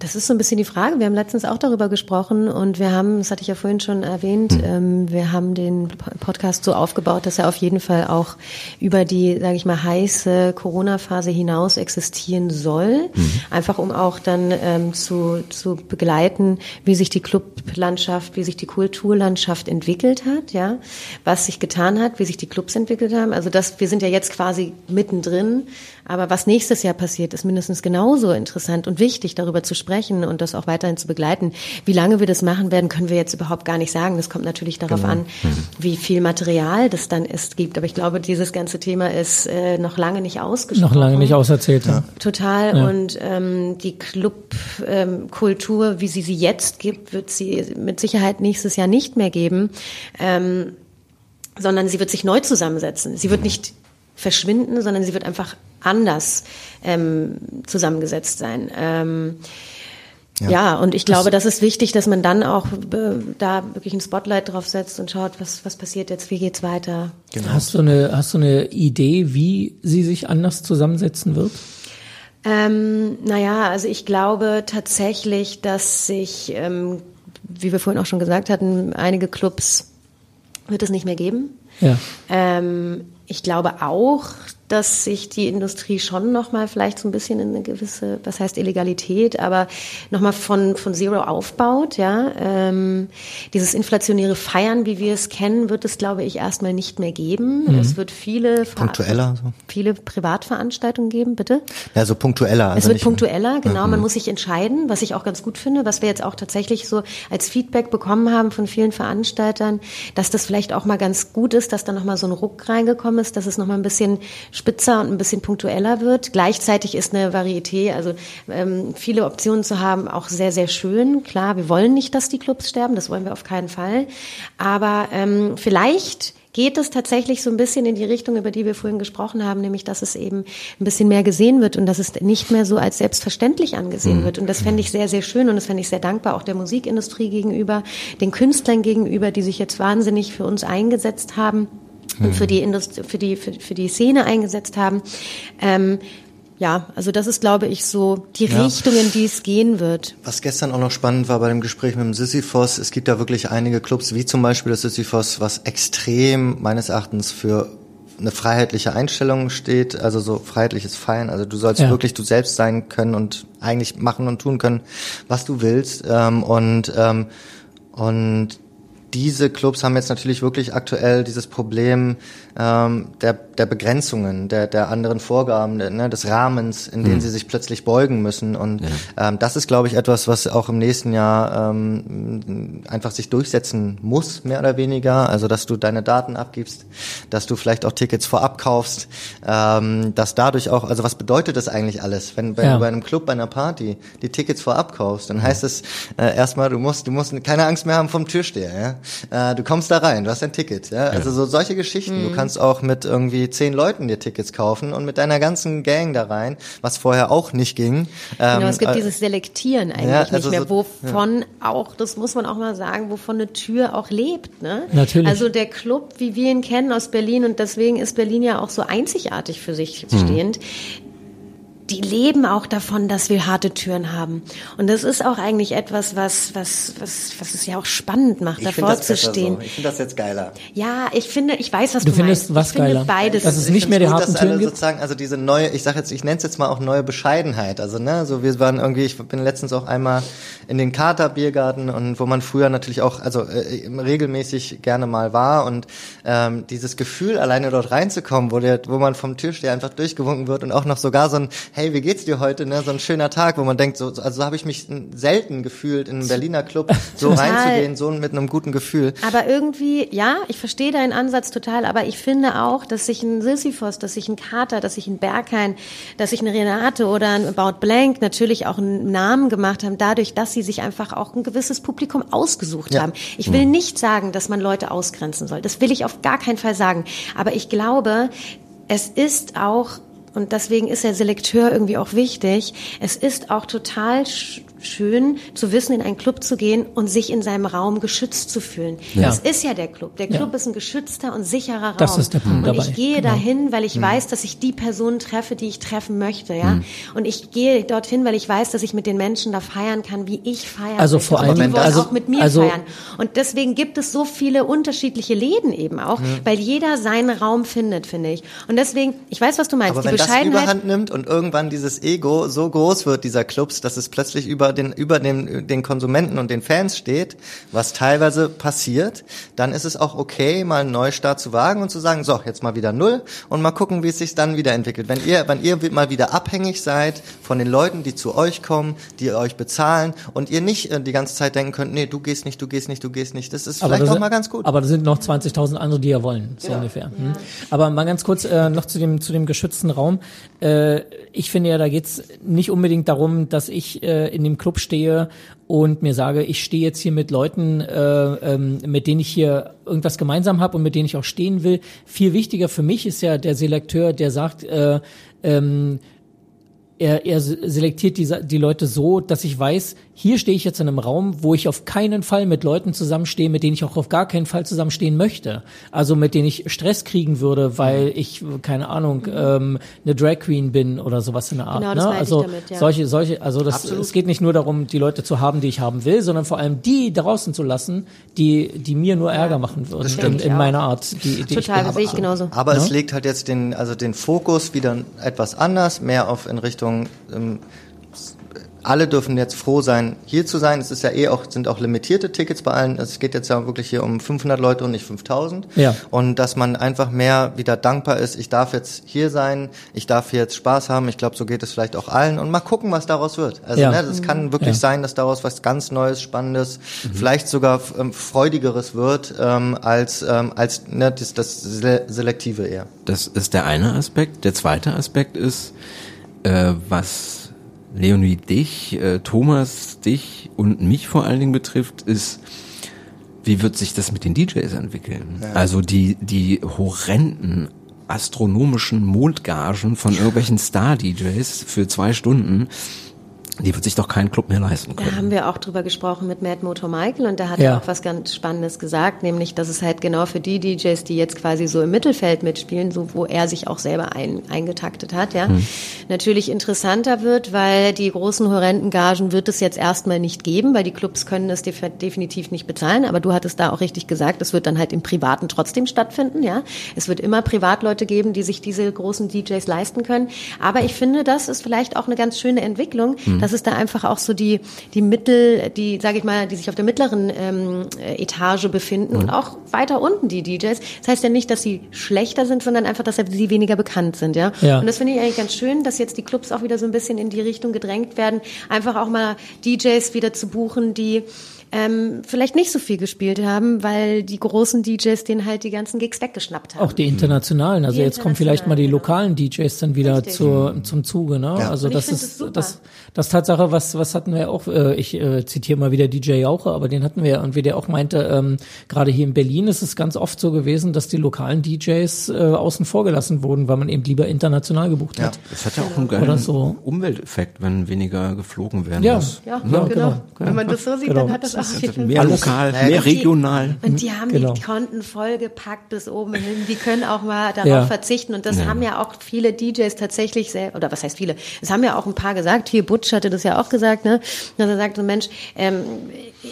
Das ist so ein bisschen die Frage. Wir haben letztens auch darüber gesprochen und wir haben, das hatte ich ja vorhin schon erwähnt, ähm, wir haben den Po- Podcast so aufgebaut, dass er auf jeden Fall auch über die, sage ich mal, heiße Corona-Phase hinaus existieren soll. Einfach um auch dann ähm, zu, zu begleiten, wie sich die Clublandschaft, wie sich die Kulturlandschaft entwickelt hat, ja, was sich getan hat, wie sich die Clubs entwickelt haben. Also das, wir sind ja jetzt quasi mittendrin, aber was nächstes Jahr passiert, ist mindestens genauso interessant und wichtig, darüber zu sprechen und das auch weiterhin zu begleiten. Wie lange wir das machen werden, können wir jetzt überhaupt gar nicht sagen. Das kommt natürlich darauf an, wie viel Material das dann ist, gibt. Aber ich glaube, dieses ganze Thema ist äh, noch lange nicht ausgesprochen. Noch lange nicht auserzählt. Ja. Total. Ja. Und ähm, die Clubkultur, ähm, wie sie sie jetzt gibt, wird sie mit Sicherheit nächstes Jahr nicht mehr geben, ähm, sondern sie wird sich neu zusammensetzen. Sie wird nicht verschwinden, sondern sie wird einfach anders ähm, zusammengesetzt sein. Ähm, ja. und ich glaube, das ist wichtig, dass man dann auch äh, da wirklich ein Spotlight drauf setzt und schaut, was, was passiert jetzt, wie geht's weiter. Hast du eine, hast du eine Idee, wie sie sich anders zusammensetzen wird? Ähm, naja, also ich glaube tatsächlich, dass sich, ähm, wie wir vorhin auch schon gesagt hatten, einige Clubs wird es nicht mehr geben. Ja. Ähm, ich glaube auch, dass sich die Industrie schon nochmal vielleicht so ein bisschen in eine gewisse, was heißt Illegalität, aber nochmal von, von Zero aufbaut, ja. Ähm, dieses inflationäre Feiern, wie wir es kennen, wird es, glaube ich, erstmal nicht mehr geben. Es wird viele, Punktueller, so. viele Privatveranstaltungen geben, bitte. Ja, so punktueller. Es Also wird nicht, punktueller, genau. Man muss sich entscheiden, was ich auch ganz gut finde, was wir jetzt auch tatsächlich so als Feedback bekommen haben von vielen Veranstaltern, dass das vielleicht auch mal ganz gut ist, dass da noch mal so ein Ruck reingekommen ist, dass es noch mal ein bisschen spitzer und ein bisschen punktueller wird. Gleichzeitig ist eine Varieté, also ähm, viele Optionen zu haben, auch sehr, sehr schön. Klar, wir wollen nicht, dass die Clubs sterben, das wollen wir auf keinen Fall. Aber ähm, vielleicht geht es tatsächlich so ein bisschen in die Richtung, über die wir vorhin gesprochen haben, nämlich dass es eben ein bisschen mehr gesehen wird und dass es nicht mehr so als selbstverständlich angesehen wird. Und das fände ich sehr, sehr schön und das fände ich sehr dankbar auch der Musikindustrie gegenüber, den Künstlern gegenüber, die sich jetzt wahnsinnig für uns eingesetzt haben und für die Industrie, für die, für, für die Szene eingesetzt haben. Ähm, ja, also das ist, glaube ich, so die Ja. Richtung, in die es gehen wird. Was gestern auch noch spannend war bei dem Gespräch mit dem Sisyphos, es gibt da wirklich einige Clubs, wie zum Beispiel das Sisyphos, was extrem meines Erachtens für eine freiheitliche Einstellung steht, also so freiheitliches Feiern. Also du sollst Ja. wirklich du selbst sein können und eigentlich machen und tun können, was du willst. Ähm, und ähm, und diese Clubs haben jetzt natürlich wirklich aktuell dieses Problem ähm, der, der Begrenzungen, der, der anderen Vorgaben, ne, des Rahmens, in den sie sich plötzlich beugen müssen. Und ähm, das ist, glaube ich, etwas, was auch im nächsten Jahr ähm, einfach sich durchsetzen muss, mehr oder weniger. Also, dass du deine Daten abgibst, dass du vielleicht auch Tickets vorab kaufst, ähm, dass dadurch auch, also was bedeutet das eigentlich alles? Wenn, wenn Ja. du bei einem Club, bei einer Party die Tickets vorab kaufst, dann heißt es äh, erstmal, du musst, du musst keine Angst mehr haben vom Türsteher. Ja? Äh, du kommst da rein, du hast ein Ticket. Ja? Also so solche Geschichten. Du kannst auch mit irgendwie zehn Leuten dir Tickets kaufen und mit deiner ganzen Gang da rein, was vorher auch nicht ging. Genau, Ähm, es gibt äh, dieses Selektieren eigentlich ja, also nicht mehr, so- wovon auch, das muss man auch mal sagen, wovon eine Tür auch lebt. Ne? Natürlich. Also der Club, wie wir ihn kennen aus Berlin, und deswegen ist Berlin ja auch so einzigartig für sich stehend, die leben auch davon, dass wir harte Türen haben. Und das ist auch eigentlich etwas, was, was, was, was es ja auch spannend macht, ich davor zu stehen. So. Ich finde das jetzt geiler. Ja, ich finde, ich weiß, was Du du, findest meinst. was ich finde geiler? Beides. Dass es Ich nicht mehr die harten Türen gibt? sozusagen, also diese neue, ich sag jetzt, ich nenne es jetzt mal auch neue Bescheidenheit. Also ne, so wir waren irgendwie, ich bin letztens auch einmal in den Kater Biergarten und wo man früher natürlich auch, also äh, regelmäßig gerne mal war und ähm, dieses Gefühl, alleine dort reinzukommen, wo der, wo man vom Türsteher einfach durchgewunken wird und auch noch sogar so ein hey, wie geht's dir heute? Ne? So ein schöner Tag, wo man denkt, so, also so habe ich mich selten gefühlt in einem Berliner Club, so Total. reinzugehen, so mit einem guten Gefühl. Aber irgendwie, ja, ich verstehe deinen Ansatz total, aber ich finde auch, dass sich ein Sisyphos, dass sich ein Kater, dass sich ein Berghain, dass sich eine Renate oder ein About Blank natürlich auch einen Namen gemacht haben, dadurch, dass sie sich einfach auch ein gewisses Publikum ausgesucht Ja. haben. Ich will nicht sagen, dass man Leute ausgrenzen soll. Das will ich auf gar keinen Fall sagen. Aber ich glaube, es ist auch und deswegen ist der Selekteur irgendwie auch wichtig. Es ist auch total sch schön zu wissen, in einen Club zu gehen und sich in seinem Raum geschützt zu fühlen. Ja. Das ist ja der Club. Der Club Ja. ist ein geschützter und sicherer Raum. Das ist der Punkt und dabei. ich gehe Genau. dahin, weil ich weiß, dass ich die Personen treffe, die ich treffen möchte, ja. Und ich gehe dorthin, weil ich weiß, dass ich mit den Menschen da feiern kann, wie ich feiern Also vor allem- die wollen also- auch mit mir also- feiern. Und deswegen gibt es so viele unterschiedliche Läden eben auch, weil jeder seinen Raum findet, finde ich. Und deswegen, ich weiß, was du meinst. Aber die wenn das Bescheidenheit. Überhand nimmt und irgendwann dieses Ego so groß wird, dieser Clubs, dass es plötzlich über den, über den, den Konsumenten und den Fans steht, was teilweise passiert, dann ist es auch okay, mal einen Neustart zu wagen und zu sagen, so, jetzt mal wieder null und mal gucken, wie es sich dann wieder entwickelt. Wenn ihr, wenn ihr mal wieder abhängig seid von den Leuten, die zu euch kommen, die euch bezahlen und ihr nicht äh, die ganze Zeit denken könnt, nee, du gehst nicht, du gehst nicht, du gehst nicht, das ist vielleicht da auch mal ganz gut. Aber da sind noch 20.000 andere, die ja wollen, so ungefähr. Hm. Aber mal ganz kurz äh, noch zu dem zu dem geschützten Raum. Äh, ich finde ja, da geht's nicht unbedingt darum, dass ich äh, in dem Club stehe und mir sage, ich stehe jetzt hier mit Leuten, äh, ähm, mit denen ich hier irgendwas gemeinsam habe und mit denen ich auch stehen will. Viel wichtiger für mich ist ja der Selekteur, der sagt, äh, ähm, er, er selektiert die, die Leute so, dass ich weiß, hier stehe ich jetzt in einem Raum, wo ich auf keinen Fall mit Leuten zusammenstehe, mit denen ich auch auf gar keinen Fall zusammenstehen möchte. Also mit denen ich Stress kriegen würde, weil ich, keine Ahnung, ähm, eine Drag Queen bin oder sowas in der Art. Genau, das ne? meinte ich Also damit, ja. solche, solche, also das, Absolut. es geht nicht nur darum, die Leute zu haben, die ich haben will, sondern vor allem die draußen zu lassen, die, die mir nur Ärger machen würden in, in ja. meiner Art, die, die Total, das sehe ich genauso. Aber Ne? es legt halt jetzt den, also den Fokus wieder etwas anders, mehr auf in Richtung, ähm, alle dürfen jetzt froh sein, hier zu sein. Es ist ja eh auch, sind auch limitierte Tickets bei allen. Es geht jetzt ja wirklich hier um 500 Leute und nicht 5000. Ja. Und dass man einfach mehr wieder dankbar ist. Ich darf jetzt hier sein. Ich darf hier jetzt Spaß haben. Ich glaube, so geht es vielleicht auch allen. Und mal gucken, was daraus wird. Also, Ja. ne, das kann wirklich Ja. sein, dass daraus was ganz Neues, Spannendes, vielleicht sogar ähm, Freudigeres wird, ähm, als, ähm, als ne, das, das Sele- Selektive eher. Das ist der eine Aspekt. Der zweite Aspekt ist, äh, was Leonie dich, äh, Thomas dich und mich vor allen Dingen betrifft, ist, wie wird sich das mit den DJs entwickeln? Also die, die horrenden astronomischen Mondgagen von irgendwelchen Star-DJs für zwei Stunden, die wird sich doch kein Club mehr leisten Da können. haben wir auch drüber gesprochen mit Mad Motor Michael und da hat Ja. er auch was ganz Spannendes gesagt, nämlich, dass es halt genau für die DJs, die jetzt quasi so im Mittelfeld mitspielen, so wo er sich auch selber ein, eingetaktet hat, ja, natürlich interessanter wird, weil die großen horrenden Gagen wird es jetzt erstmal nicht geben, weil die Clubs können es def definitiv nicht bezahlen, aber du hattest da auch richtig gesagt, es wird dann halt im Privaten trotzdem stattfinden, ja. Es wird immer Privatleute geben, die sich diese großen DJs leisten können, aber ich finde, das ist vielleicht auch eine ganz schöne Entwicklung, dass es da einfach auch so die, die Mittel, die, sage ich mal, die sich auf der mittleren ähm, äh, Etage befinden und auch weiter unten die DJs. Das heißt ja nicht, dass sie schlechter sind, sondern einfach, dass sie weniger bekannt sind, ja. Ja. Und das finde ich eigentlich ganz schön, dass jetzt die Clubs auch wieder so ein bisschen in die Richtung gedrängt werden, einfach auch mal DJs wieder zu buchen, die ähm, vielleicht nicht so viel gespielt haben, weil die großen DJs denen halt die ganzen Gigs weggeschnappt haben. Auch die internationalen, also Die jetzt kommen vielleicht mal die internationalen, lokalen DJs dann wieder Richtig. zur, zum Zuge, ne? Also Und ich das ist das das das Tatsache, was was hatten wir auch, äh, ich äh, zitiere mal wieder DJ Jauche, aber den hatten wir ja irgendwie, der auch meinte, ähm, gerade hier in Berlin ist es ganz oft so gewesen, dass die lokalen DJs äh, außen vor gelassen wurden, weil man eben lieber international gebucht hat. Das hat ja auch einen geilen so. Umwelteffekt, wenn weniger geflogen werden Ja. muss. ja, Ja, genau. genau. Wenn man das so sieht, Genau. dann hat das jeden Fall Mehr lokal, Naja, mehr Und die- regional. Und die haben Genau. die Konten vollgepackt bis oben hin. Die können auch mal darauf Ja. verzichten. Und das haben ja auch viele DJs tatsächlich sehr, oder was heißt viele? Es haben ja auch ein paar gesagt. Hier Butch hatte das ja auch gesagt, ne? Dass er sagte, Mensch, ähm,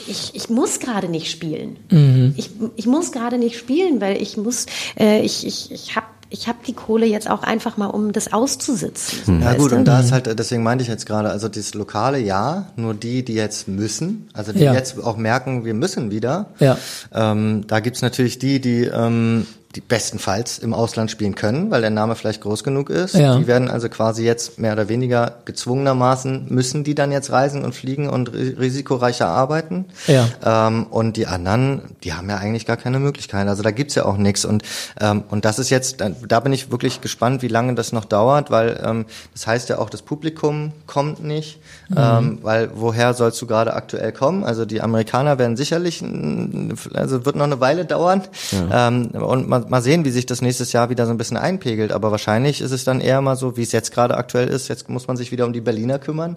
ich, ich muss gerade nicht spielen. Mhm. Ich, ich muss gerade nicht spielen, weil ich muss, äh, ich, ich, ich habe ich hab die Kohle jetzt auch einfach mal, um das auszusitzen. Ja Weißt gut, du? und da ist halt, deswegen meinte ich jetzt gerade, also dieses Lokale ja, nur die, die jetzt müssen, also die Ja. jetzt auch merken, wir müssen wieder. Ja. Ähm, da gibt's natürlich die, die, ähm, die bestenfalls im Ausland spielen können, weil der Name vielleicht groß genug ist. Ja. Die werden also quasi jetzt mehr oder weniger gezwungenermaßen müssen die dann jetzt reisen und fliegen und ri- risikoreicher arbeiten. Ja. Ähm, und die anderen, die haben ja eigentlich gar keine Möglichkeit. Also da gibt's ja auch nichts. Und ähm, und das ist jetzt, da, da bin ich wirklich gespannt, wie lange das noch dauert, weil ähm, das heißt ja auch, das Publikum kommt nicht, ähm, weil woher sollst du gerade aktuell kommen? Also die Amerikaner werden sicherlich, also wird noch eine Weile dauern. Ähm, und mal, mal sehen, wie sich das nächstes Jahr wieder so ein bisschen einpegelt. Aber wahrscheinlich ist es dann eher mal so, wie es jetzt gerade aktuell ist. Jetzt muss man sich wieder um die Berliner kümmern.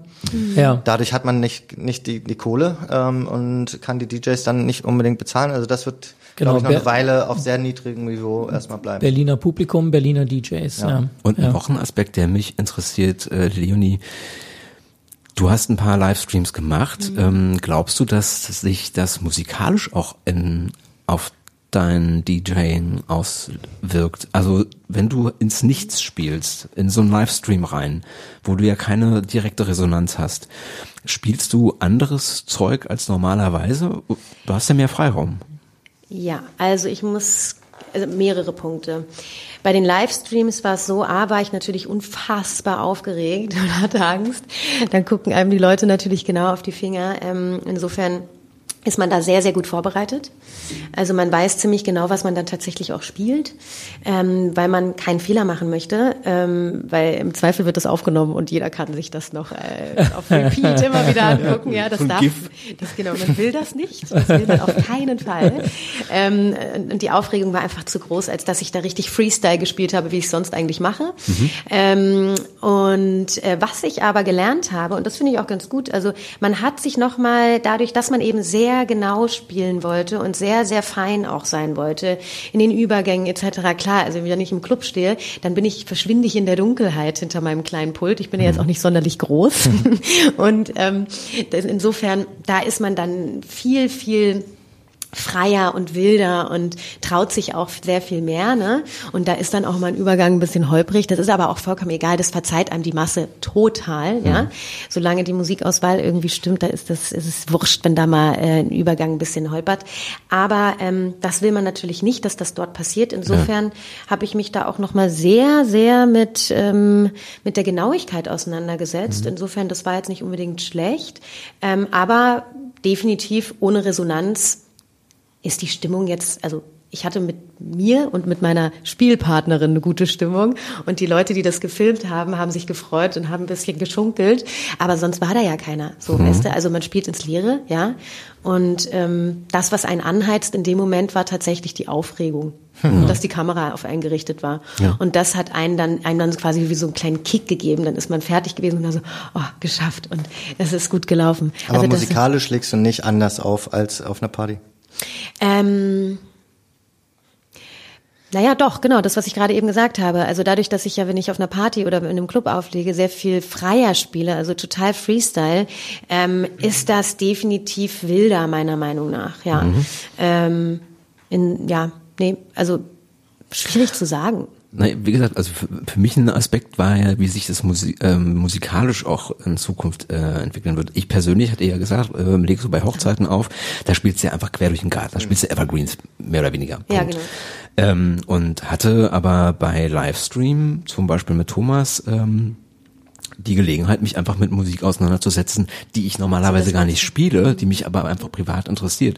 Ja. Dadurch hat man nicht, nicht die, die Kohle ähm, und kann die DJs dann nicht unbedingt bezahlen. Also das wird, Genau, glaube ich, noch Ber- eine Weile auf sehr niedrigem Niveau erstmal bleiben. Berliner Publikum, Berliner DJs. Ja. Und ja. noch ein Aspekt, der mich interessiert, äh, Leonie. Du hast ein paar Livestreams gemacht. Ähm, glaubst du, dass sich das musikalisch auch in, auf dein DJing auswirkt? Also wenn du ins Nichts spielst, in so einen Livestream rein, wo du ja keine direkte Resonanz hast, spielst du anderes Zeug als normalerweise? Du hast ja mehr Freiraum. Ja, also ich muss also mehrere Punkte. Bei den Livestreams war es so, A, war ich natürlich unfassbar aufgeregt und hatte Angst. Dann gucken einem die Leute natürlich genau auf die Finger. Ähm, insofern ist man da sehr, sehr gut vorbereitet. Also man weiß ziemlich genau, was man dann tatsächlich auch spielt, ähm, weil man keinen Fehler machen möchte, ähm, weil im Zweifel wird das aufgenommen und jeder kann sich das noch äh, auf Repeat immer wieder angucken. Ja, das darf, das genau, man will das nicht, das will man auf keinen Fall. Ähm, und die Aufregung war einfach zu groß, als dass ich da richtig Freestyle gespielt habe, wie ich sonst eigentlich mache. Ähm, und äh, was ich aber gelernt habe, und das finde ich auch ganz gut, also man hat sich nochmal dadurch, dass man eben sehr genau spielen wollte und sehr, sehr fein auch sein wollte, in den Übergängen etc. Klar, also wenn ich im Club stehe, dann bin ich, verschwinde ich in der Dunkelheit hinter meinem kleinen Pult. Ich bin ja jetzt auch nicht sonderlich groß. und ähm, insofern, da ist man dann viel, viel freier und wilder und traut sich auch sehr viel mehr. Ne? Und da ist dann auch mal ein Übergang ein bisschen holprig. Das ist aber auch vollkommen egal. Das verzeiht einem die Masse total. Ja, solange die Musikauswahl irgendwie stimmt, da ist das ist es wurscht, wenn da mal äh, ein Übergang ein bisschen holpert. Aber ähm, das will man natürlich nicht, dass das dort passiert. Insofern habe ich mich da auch noch mal sehr, sehr mit ähm, mit der Genauigkeit auseinandergesetzt. Insofern, das war jetzt nicht unbedingt schlecht, ähm, aber definitiv ohne Resonanz ist die Stimmung jetzt, also ich hatte mit mir und mit meiner Spielpartnerin eine gute Stimmung. Und die Leute, die das gefilmt haben, haben sich gefreut und haben ein bisschen geschunkelt, aber sonst war da ja keiner, so weißt du, also man spielt ins Leere, ja, und ähm, das, was einen anheizt in dem Moment, war tatsächlich die Aufregung, dass die Kamera auf einen gerichtet war. Ja. und das hat einen dann, einem dann quasi wie so einen kleinen Kick gegeben, dann ist man fertig gewesen und dann so, oh, geschafft. Und es ist gut gelaufen. Aber Also musikalisch legst du nicht anders auf als auf einer Party. Ähm, naja, doch, genau, das, was ich gerade eben gesagt habe. Also dadurch, dass ich ja, wenn ich auf einer Party oder in einem Club auflege, sehr viel freier spiele, also total Freestyle, ähm, ist das definitiv wilder, meiner Meinung nach, ja. Ähm, in, ja, nee, also schwierig zu sagen. Nein, wie gesagt, also für, für mich ein Aspekt war ja, wie sich das Musik, ähm, musikalisch auch in Zukunft äh, entwickeln wird. Ich persönlich hatte ja gesagt, ähm, leg so bei Hochzeiten auf, da spielst du ja einfach quer durch den Garten, da spielst du Evergreens, mehr oder weniger. Ja, genau. Ähm, und hatte aber bei Livestream, zum Beispiel mit Thomas, ähm, die Gelegenheit, mich einfach mit Musik auseinanderzusetzen, die ich normalerweise gar nicht spiele, die mich aber einfach privat interessiert.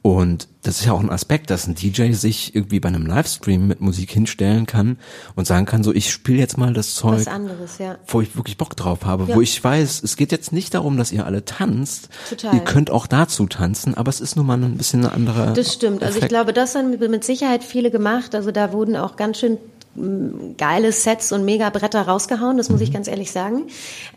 Und das ist ja auch ein Aspekt, dass ein DJ sich irgendwie bei einem Livestream mit Musik hinstellen kann und sagen kann, so ich spiele jetzt mal das Zeug, anderes, ja. wo ich wirklich Bock drauf habe, Ja. wo ich weiß, es geht jetzt nicht darum, dass ihr alle tanzt. Total. Ihr könnt auch dazu tanzen, aber es ist nun mal ein bisschen ein anderer. Das stimmt. Also ich Effekt. glaube, das haben mit Sicherheit viele gemacht. Also da wurden auch ganz schön geile Sets und Mega-Bretter rausgehauen, das muss ich ganz ehrlich sagen.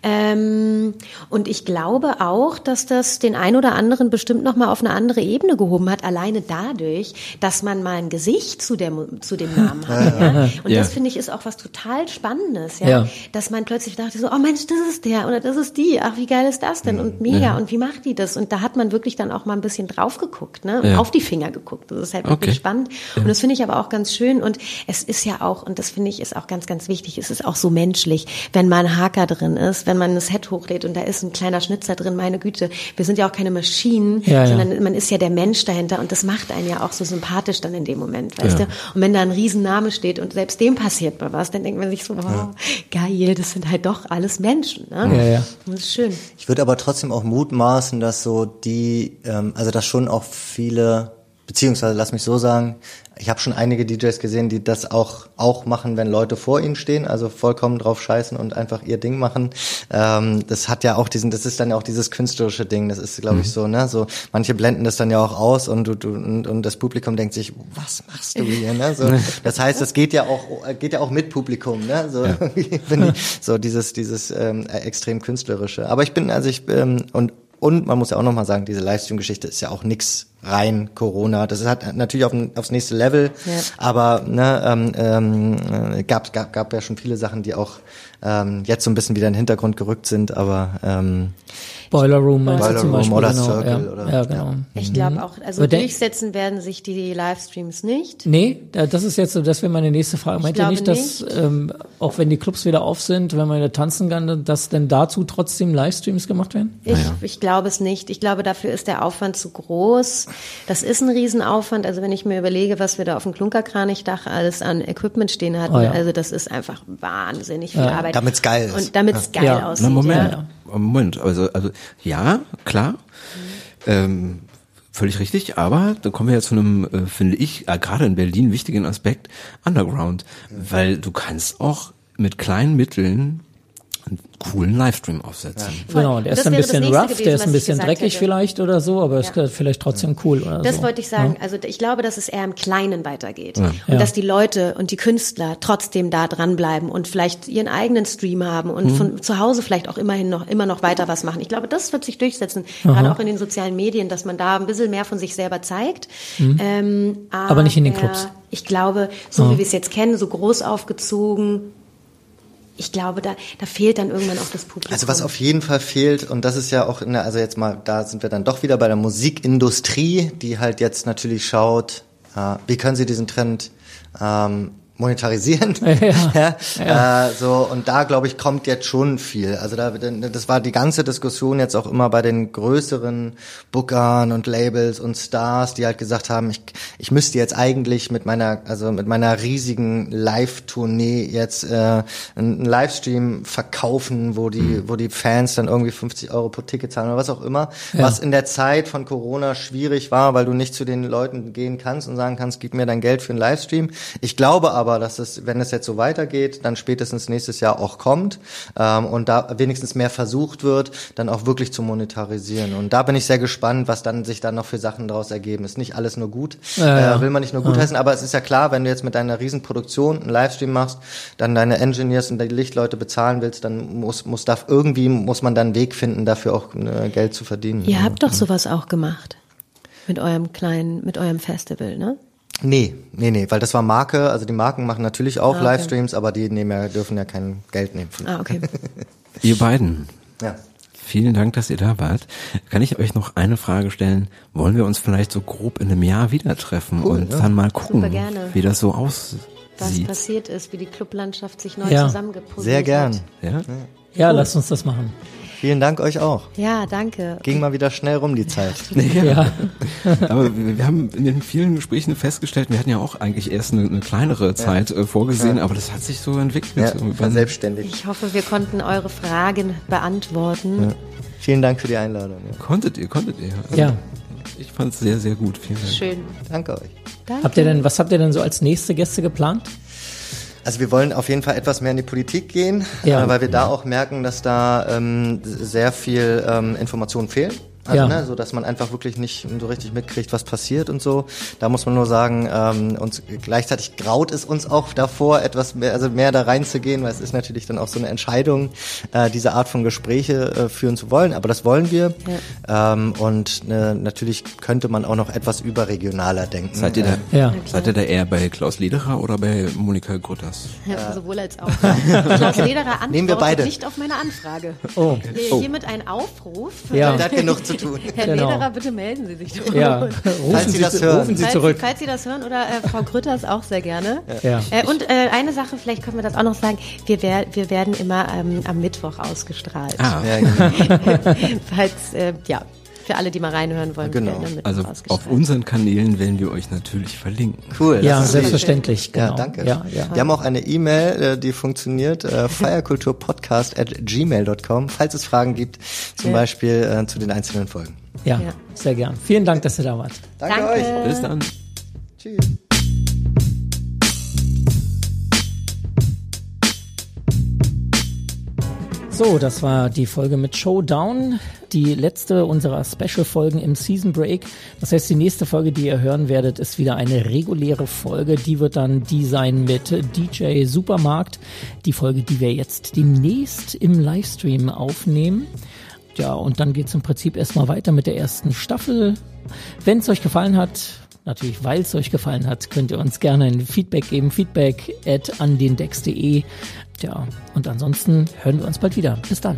Ähm, und ich glaube auch, dass das den ein oder anderen bestimmt noch mal auf eine andere Ebene gehoben hat, alleine dadurch, dass man mal ein Gesicht zu, der, zu dem Namen hat. Ja? Und Ja. das finde ich ist auch was total Spannendes, ja? Ja. dass man plötzlich dachte so, oh Mensch, das ist der oder das ist die, ach wie geil ist das denn und mega und wie macht die das? Und da hat man wirklich dann auch mal ein bisschen drauf geguckt, ne? Auf die Finger geguckt. Das ist halt wirklich Okay. spannend und das finde ich aber auch ganz schön und es ist ja auch und das finde ich ist auch ganz, ganz wichtig. Es ist auch so menschlich, wenn mal ein Haker drin ist, wenn man ein Set hochlädt und da ist ein kleiner Schnitzer drin, meine Güte. Wir sind ja auch keine Maschinen, Ja, ja. sondern man ist ja der Mensch dahinter und das macht einen ja auch so sympathisch dann in dem Moment, weißt du? Und wenn da ein Riesenname steht und selbst dem passiert mal was, dann denkt man sich so, wow, geil, das sind halt doch alles Menschen, ne? Ja, ja. Das ist schön. Ich würde aber trotzdem auch mutmaßen, dass so die, ähm, also dass schon auch viele, beziehungsweise lass mich so sagen, ich habe schon einige DJs gesehen, die das auch auch machen, wenn Leute vor ihnen stehen, also vollkommen drauf scheißen und einfach ihr Ding machen. Ähm, das hat ja auch diesen, das ist dann ja auch dieses künstlerische Ding. Das ist, glaube ich, so, ne, so manche blenden das dann ja auch aus und du, du und, und das Publikum denkt sich, was machst du hier, ne? So, das heißt, es geht ja auch geht ja auch mit Publikum, ne? So, finde ich, so dieses dieses ähm, extrem künstlerische. Aber ich bin also ich ähm, und und man muss ja auch nochmal sagen, diese Livestream-Geschichte ist ja auch nix rein Corona. Das hat natürlich auf, aufs nächste Level, Ja. aber ne, ähm, ähm, äh, gab, gab, gab ja schon viele Sachen, die auch ähm, jetzt so ein bisschen wieder in den Hintergrund gerückt sind, aber ähm, Boiler Room Boiler zum Room Beispiel, oder genau. Circle ja. oder- ja, genau. ja. Ich glaube auch, also Aber durchsetzen werden sich die Livestreams nicht. Nee, da- das ist jetzt so, das wäre meine nächste Frage. Meint ihr nicht, dass ähm, auch wenn die Clubs wieder auf sind, wenn man wieder tanzen kann, dass denn dazu trotzdem Livestreams gemacht werden? Ich, ich glaube es nicht. Ich glaube, dafür ist der Aufwand zu groß. Das ist ein Riesenaufwand. Also wenn ich mir überlege, was wir da auf dem Klunkerkranich-Dach alles an Equipment stehen hatten, Oh ja. also das ist einfach wahnsinnig viel Arbeit. Damit's geil ist. Und damit es geil Ja. aussieht. Na, Moment, Ja. Moment, also, also ja, klar, ähm, völlig richtig, aber da kommen wir ja zu einem, äh, finde ich, äh, gerade in Berlin wichtigen Aspekt, Underground, weil du kannst auch mit kleinen Mitteln einen coolen Livestream aufsetzen. Genau, der Das ist ein bisschen rough, gewesen, der ist ein bisschen dreckig hätte. vielleicht oder so, aber ist vielleicht trotzdem cool oder Das so. wollte ich sagen. Also ich glaube, dass es eher im Kleinen weitergeht. Und Ja. dass die Leute und die Künstler trotzdem da dranbleiben und vielleicht ihren eigenen Stream haben und von zu Hause vielleicht auch immerhin noch, immer noch weiter was machen. Ich glaube, das wird sich durchsetzen. Gerade auch in den sozialen Medien, dass man da ein bisschen mehr von sich selber zeigt. Ähm, Mhm. Aber nicht in den aber Clubs. Ich glaube, so wie wir es jetzt kennen, so groß aufgezogen, ich glaube, da, da fehlt dann irgendwann auch das Publikum. Also was auf jeden Fall fehlt, und das ist ja auch, in der, also jetzt mal, da sind wir dann doch wieder bei der Musikindustrie, die halt jetzt natürlich schaut, äh, wie können sie diesen Trend ähm, monetarisieren. Ja, ja, Äh, so und da glaube ich kommt jetzt schon viel. Also da das war die ganze Diskussion jetzt auch immer bei den größeren Bookern und Labels und Stars, die halt gesagt haben, ich, ich müsste jetzt eigentlich mit meiner also mit meiner riesigen Live-Tournee jetzt äh, einen Livestream verkaufen, wo die wo die Fans dann irgendwie 50 Euro pro Ticket zahlen oder was auch immer, was in der Zeit von Corona schwierig war, weil du nicht zu den Leuten gehen kannst und sagen kannst, gib mir dein Geld für einen Livestream. Ich glaube aber, dass es, wenn es jetzt so weitergeht, dann spätestens nächstes Jahr auch kommt ähm, und da wenigstens mehr versucht wird, dann auch wirklich zu monetarisieren. Und da bin ich sehr gespannt, was dann sich dann noch für Sachen daraus ergeben. Ist nicht alles nur gut, Ja, ja. Äh, will man nicht nur gut heißen, aber es ist ja klar, wenn du jetzt mit deiner Riesenproduktion einen Livestream machst, dann deine Engineers und die Lichtleute bezahlen willst, dann muss muss da irgendwie muss man dann einen Weg finden, dafür auch äh, Geld zu verdienen. Ihr habt doch sowas auch gemacht. Mit eurem kleinen, mit eurem Festival, ne? Nee, nee, nee, weil das war Marke, also die Marken machen natürlich auch Ah, okay. Livestreams, aber die nehmen ja, dürfen ja kein Geld nehmen. Ah, okay. Ihr beiden, ja. vielen Dank, dass ihr da wart. Kann ich euch noch eine Frage stellen? Wollen wir uns vielleicht so grob in einem Jahr wieder treffen und dann mal gucken, wie das so aussieht? Was passiert ist, wie die Clublandschaft sich neu Ja. zusammengepuzzelt Sehr gern. hat. Ja? Ja, lasst uns das machen. Vielen Dank euch auch. Ja, danke. Ging mal wieder schnell rum die Zeit. Ja, Aber wir, haben in den vielen Gesprächen festgestellt, wir hatten ja auch eigentlich erst eine, eine kleinere Zeit äh, vorgesehen, aber das hat sich so entwickelt. Ja, verselbstständigt. Ich hoffe, wir konnten eure Fragen beantworten. Vielen Dank für die Einladung. Ja. Konntet ihr, konntet ihr. Also, ja. Ich fand es sehr, sehr gut. Vielen Dank. Schön. Danke euch. Danke. Habt ihr denn, was habt ihr denn so als nächste Gäste geplant? Also wir wollen auf jeden Fall etwas mehr in die Politik gehen, Ja. äh, weil wir da auch merken, dass da ähm, sehr viel ähm, Informationen fehlen. Also, Ja. ne, so dass man einfach wirklich nicht so richtig mitkriegt, was passiert und so. Da muss man nur sagen, ähm, uns gleichzeitig graut es uns auch davor, etwas mehr, also mehr da reinzugehen, weil es ist natürlich dann auch so eine Entscheidung, äh, diese Art von Gespräche äh, führen zu wollen. Aber das wollen wir. Ähm, und äh, natürlich könnte man auch noch etwas überregionaler denken. Seid ihr, da, Ja. seid ihr da eher bei Klaus Lederer oder bei Monika Grütters? Ja, sowohl als auch. Klaus Lederer antwortet Nehmen wir beide. nicht auf meine Anfrage. Oh. Hier- Hiermit ein Aufruf. Ja. Der hat genug zu zu tun. Herr Genau. Lederer, bitte melden Sie sich doch. Ja, Falls rufen Sie Sie, das hören. rufen Sie Falls, zurück. falls Sie das hören oder äh, Frau Grütters auch sehr gerne. Ja. Äh, und äh, eine Sache, vielleicht können wir das auch noch sagen, wir, wer, wir werden immer ähm, am Mittwoch ausgestrahlt. Ah, Ja, genau. Falls, äh, ja, für alle, die mal reinhören wollen, Genau. also auf unseren Kanälen werden wir euch natürlich verlinken. Cool. das Ja, ist selbstverständlich. Genau. Ja, danke. Ja, ja. Wir haben auch eine E-Mail, äh, die funktioniert, äh, feierkulturpodcast at gmail.com, falls es Fragen gibt, zum Ja. Beispiel äh, zu den einzelnen Folgen. ja, Ja. sehr gern. Vielen Dank, dass ihr da wart. Danke, Danke. euch. Bis dann. Tschüss. So, das war die Folge mit Showdown, die letzte unserer Special-Folgen im Season Break. Das heißt, die nächste Folge, die ihr hören werdet, ist wieder eine reguläre Folge. Die wird dann die sein mit DJ Supermarkt. Die Folge, die wir jetzt demnächst im Livestream aufnehmen. Ja, und dann geht's im Prinzip erstmal weiter mit der ersten Staffel. Wenn es euch gefallen hat, natürlich weil es euch gefallen hat, könnt ihr uns gerne ein Feedback geben. Feedback at andendex.de. Ja, und ansonsten hören wir uns bald wieder. Bis dann.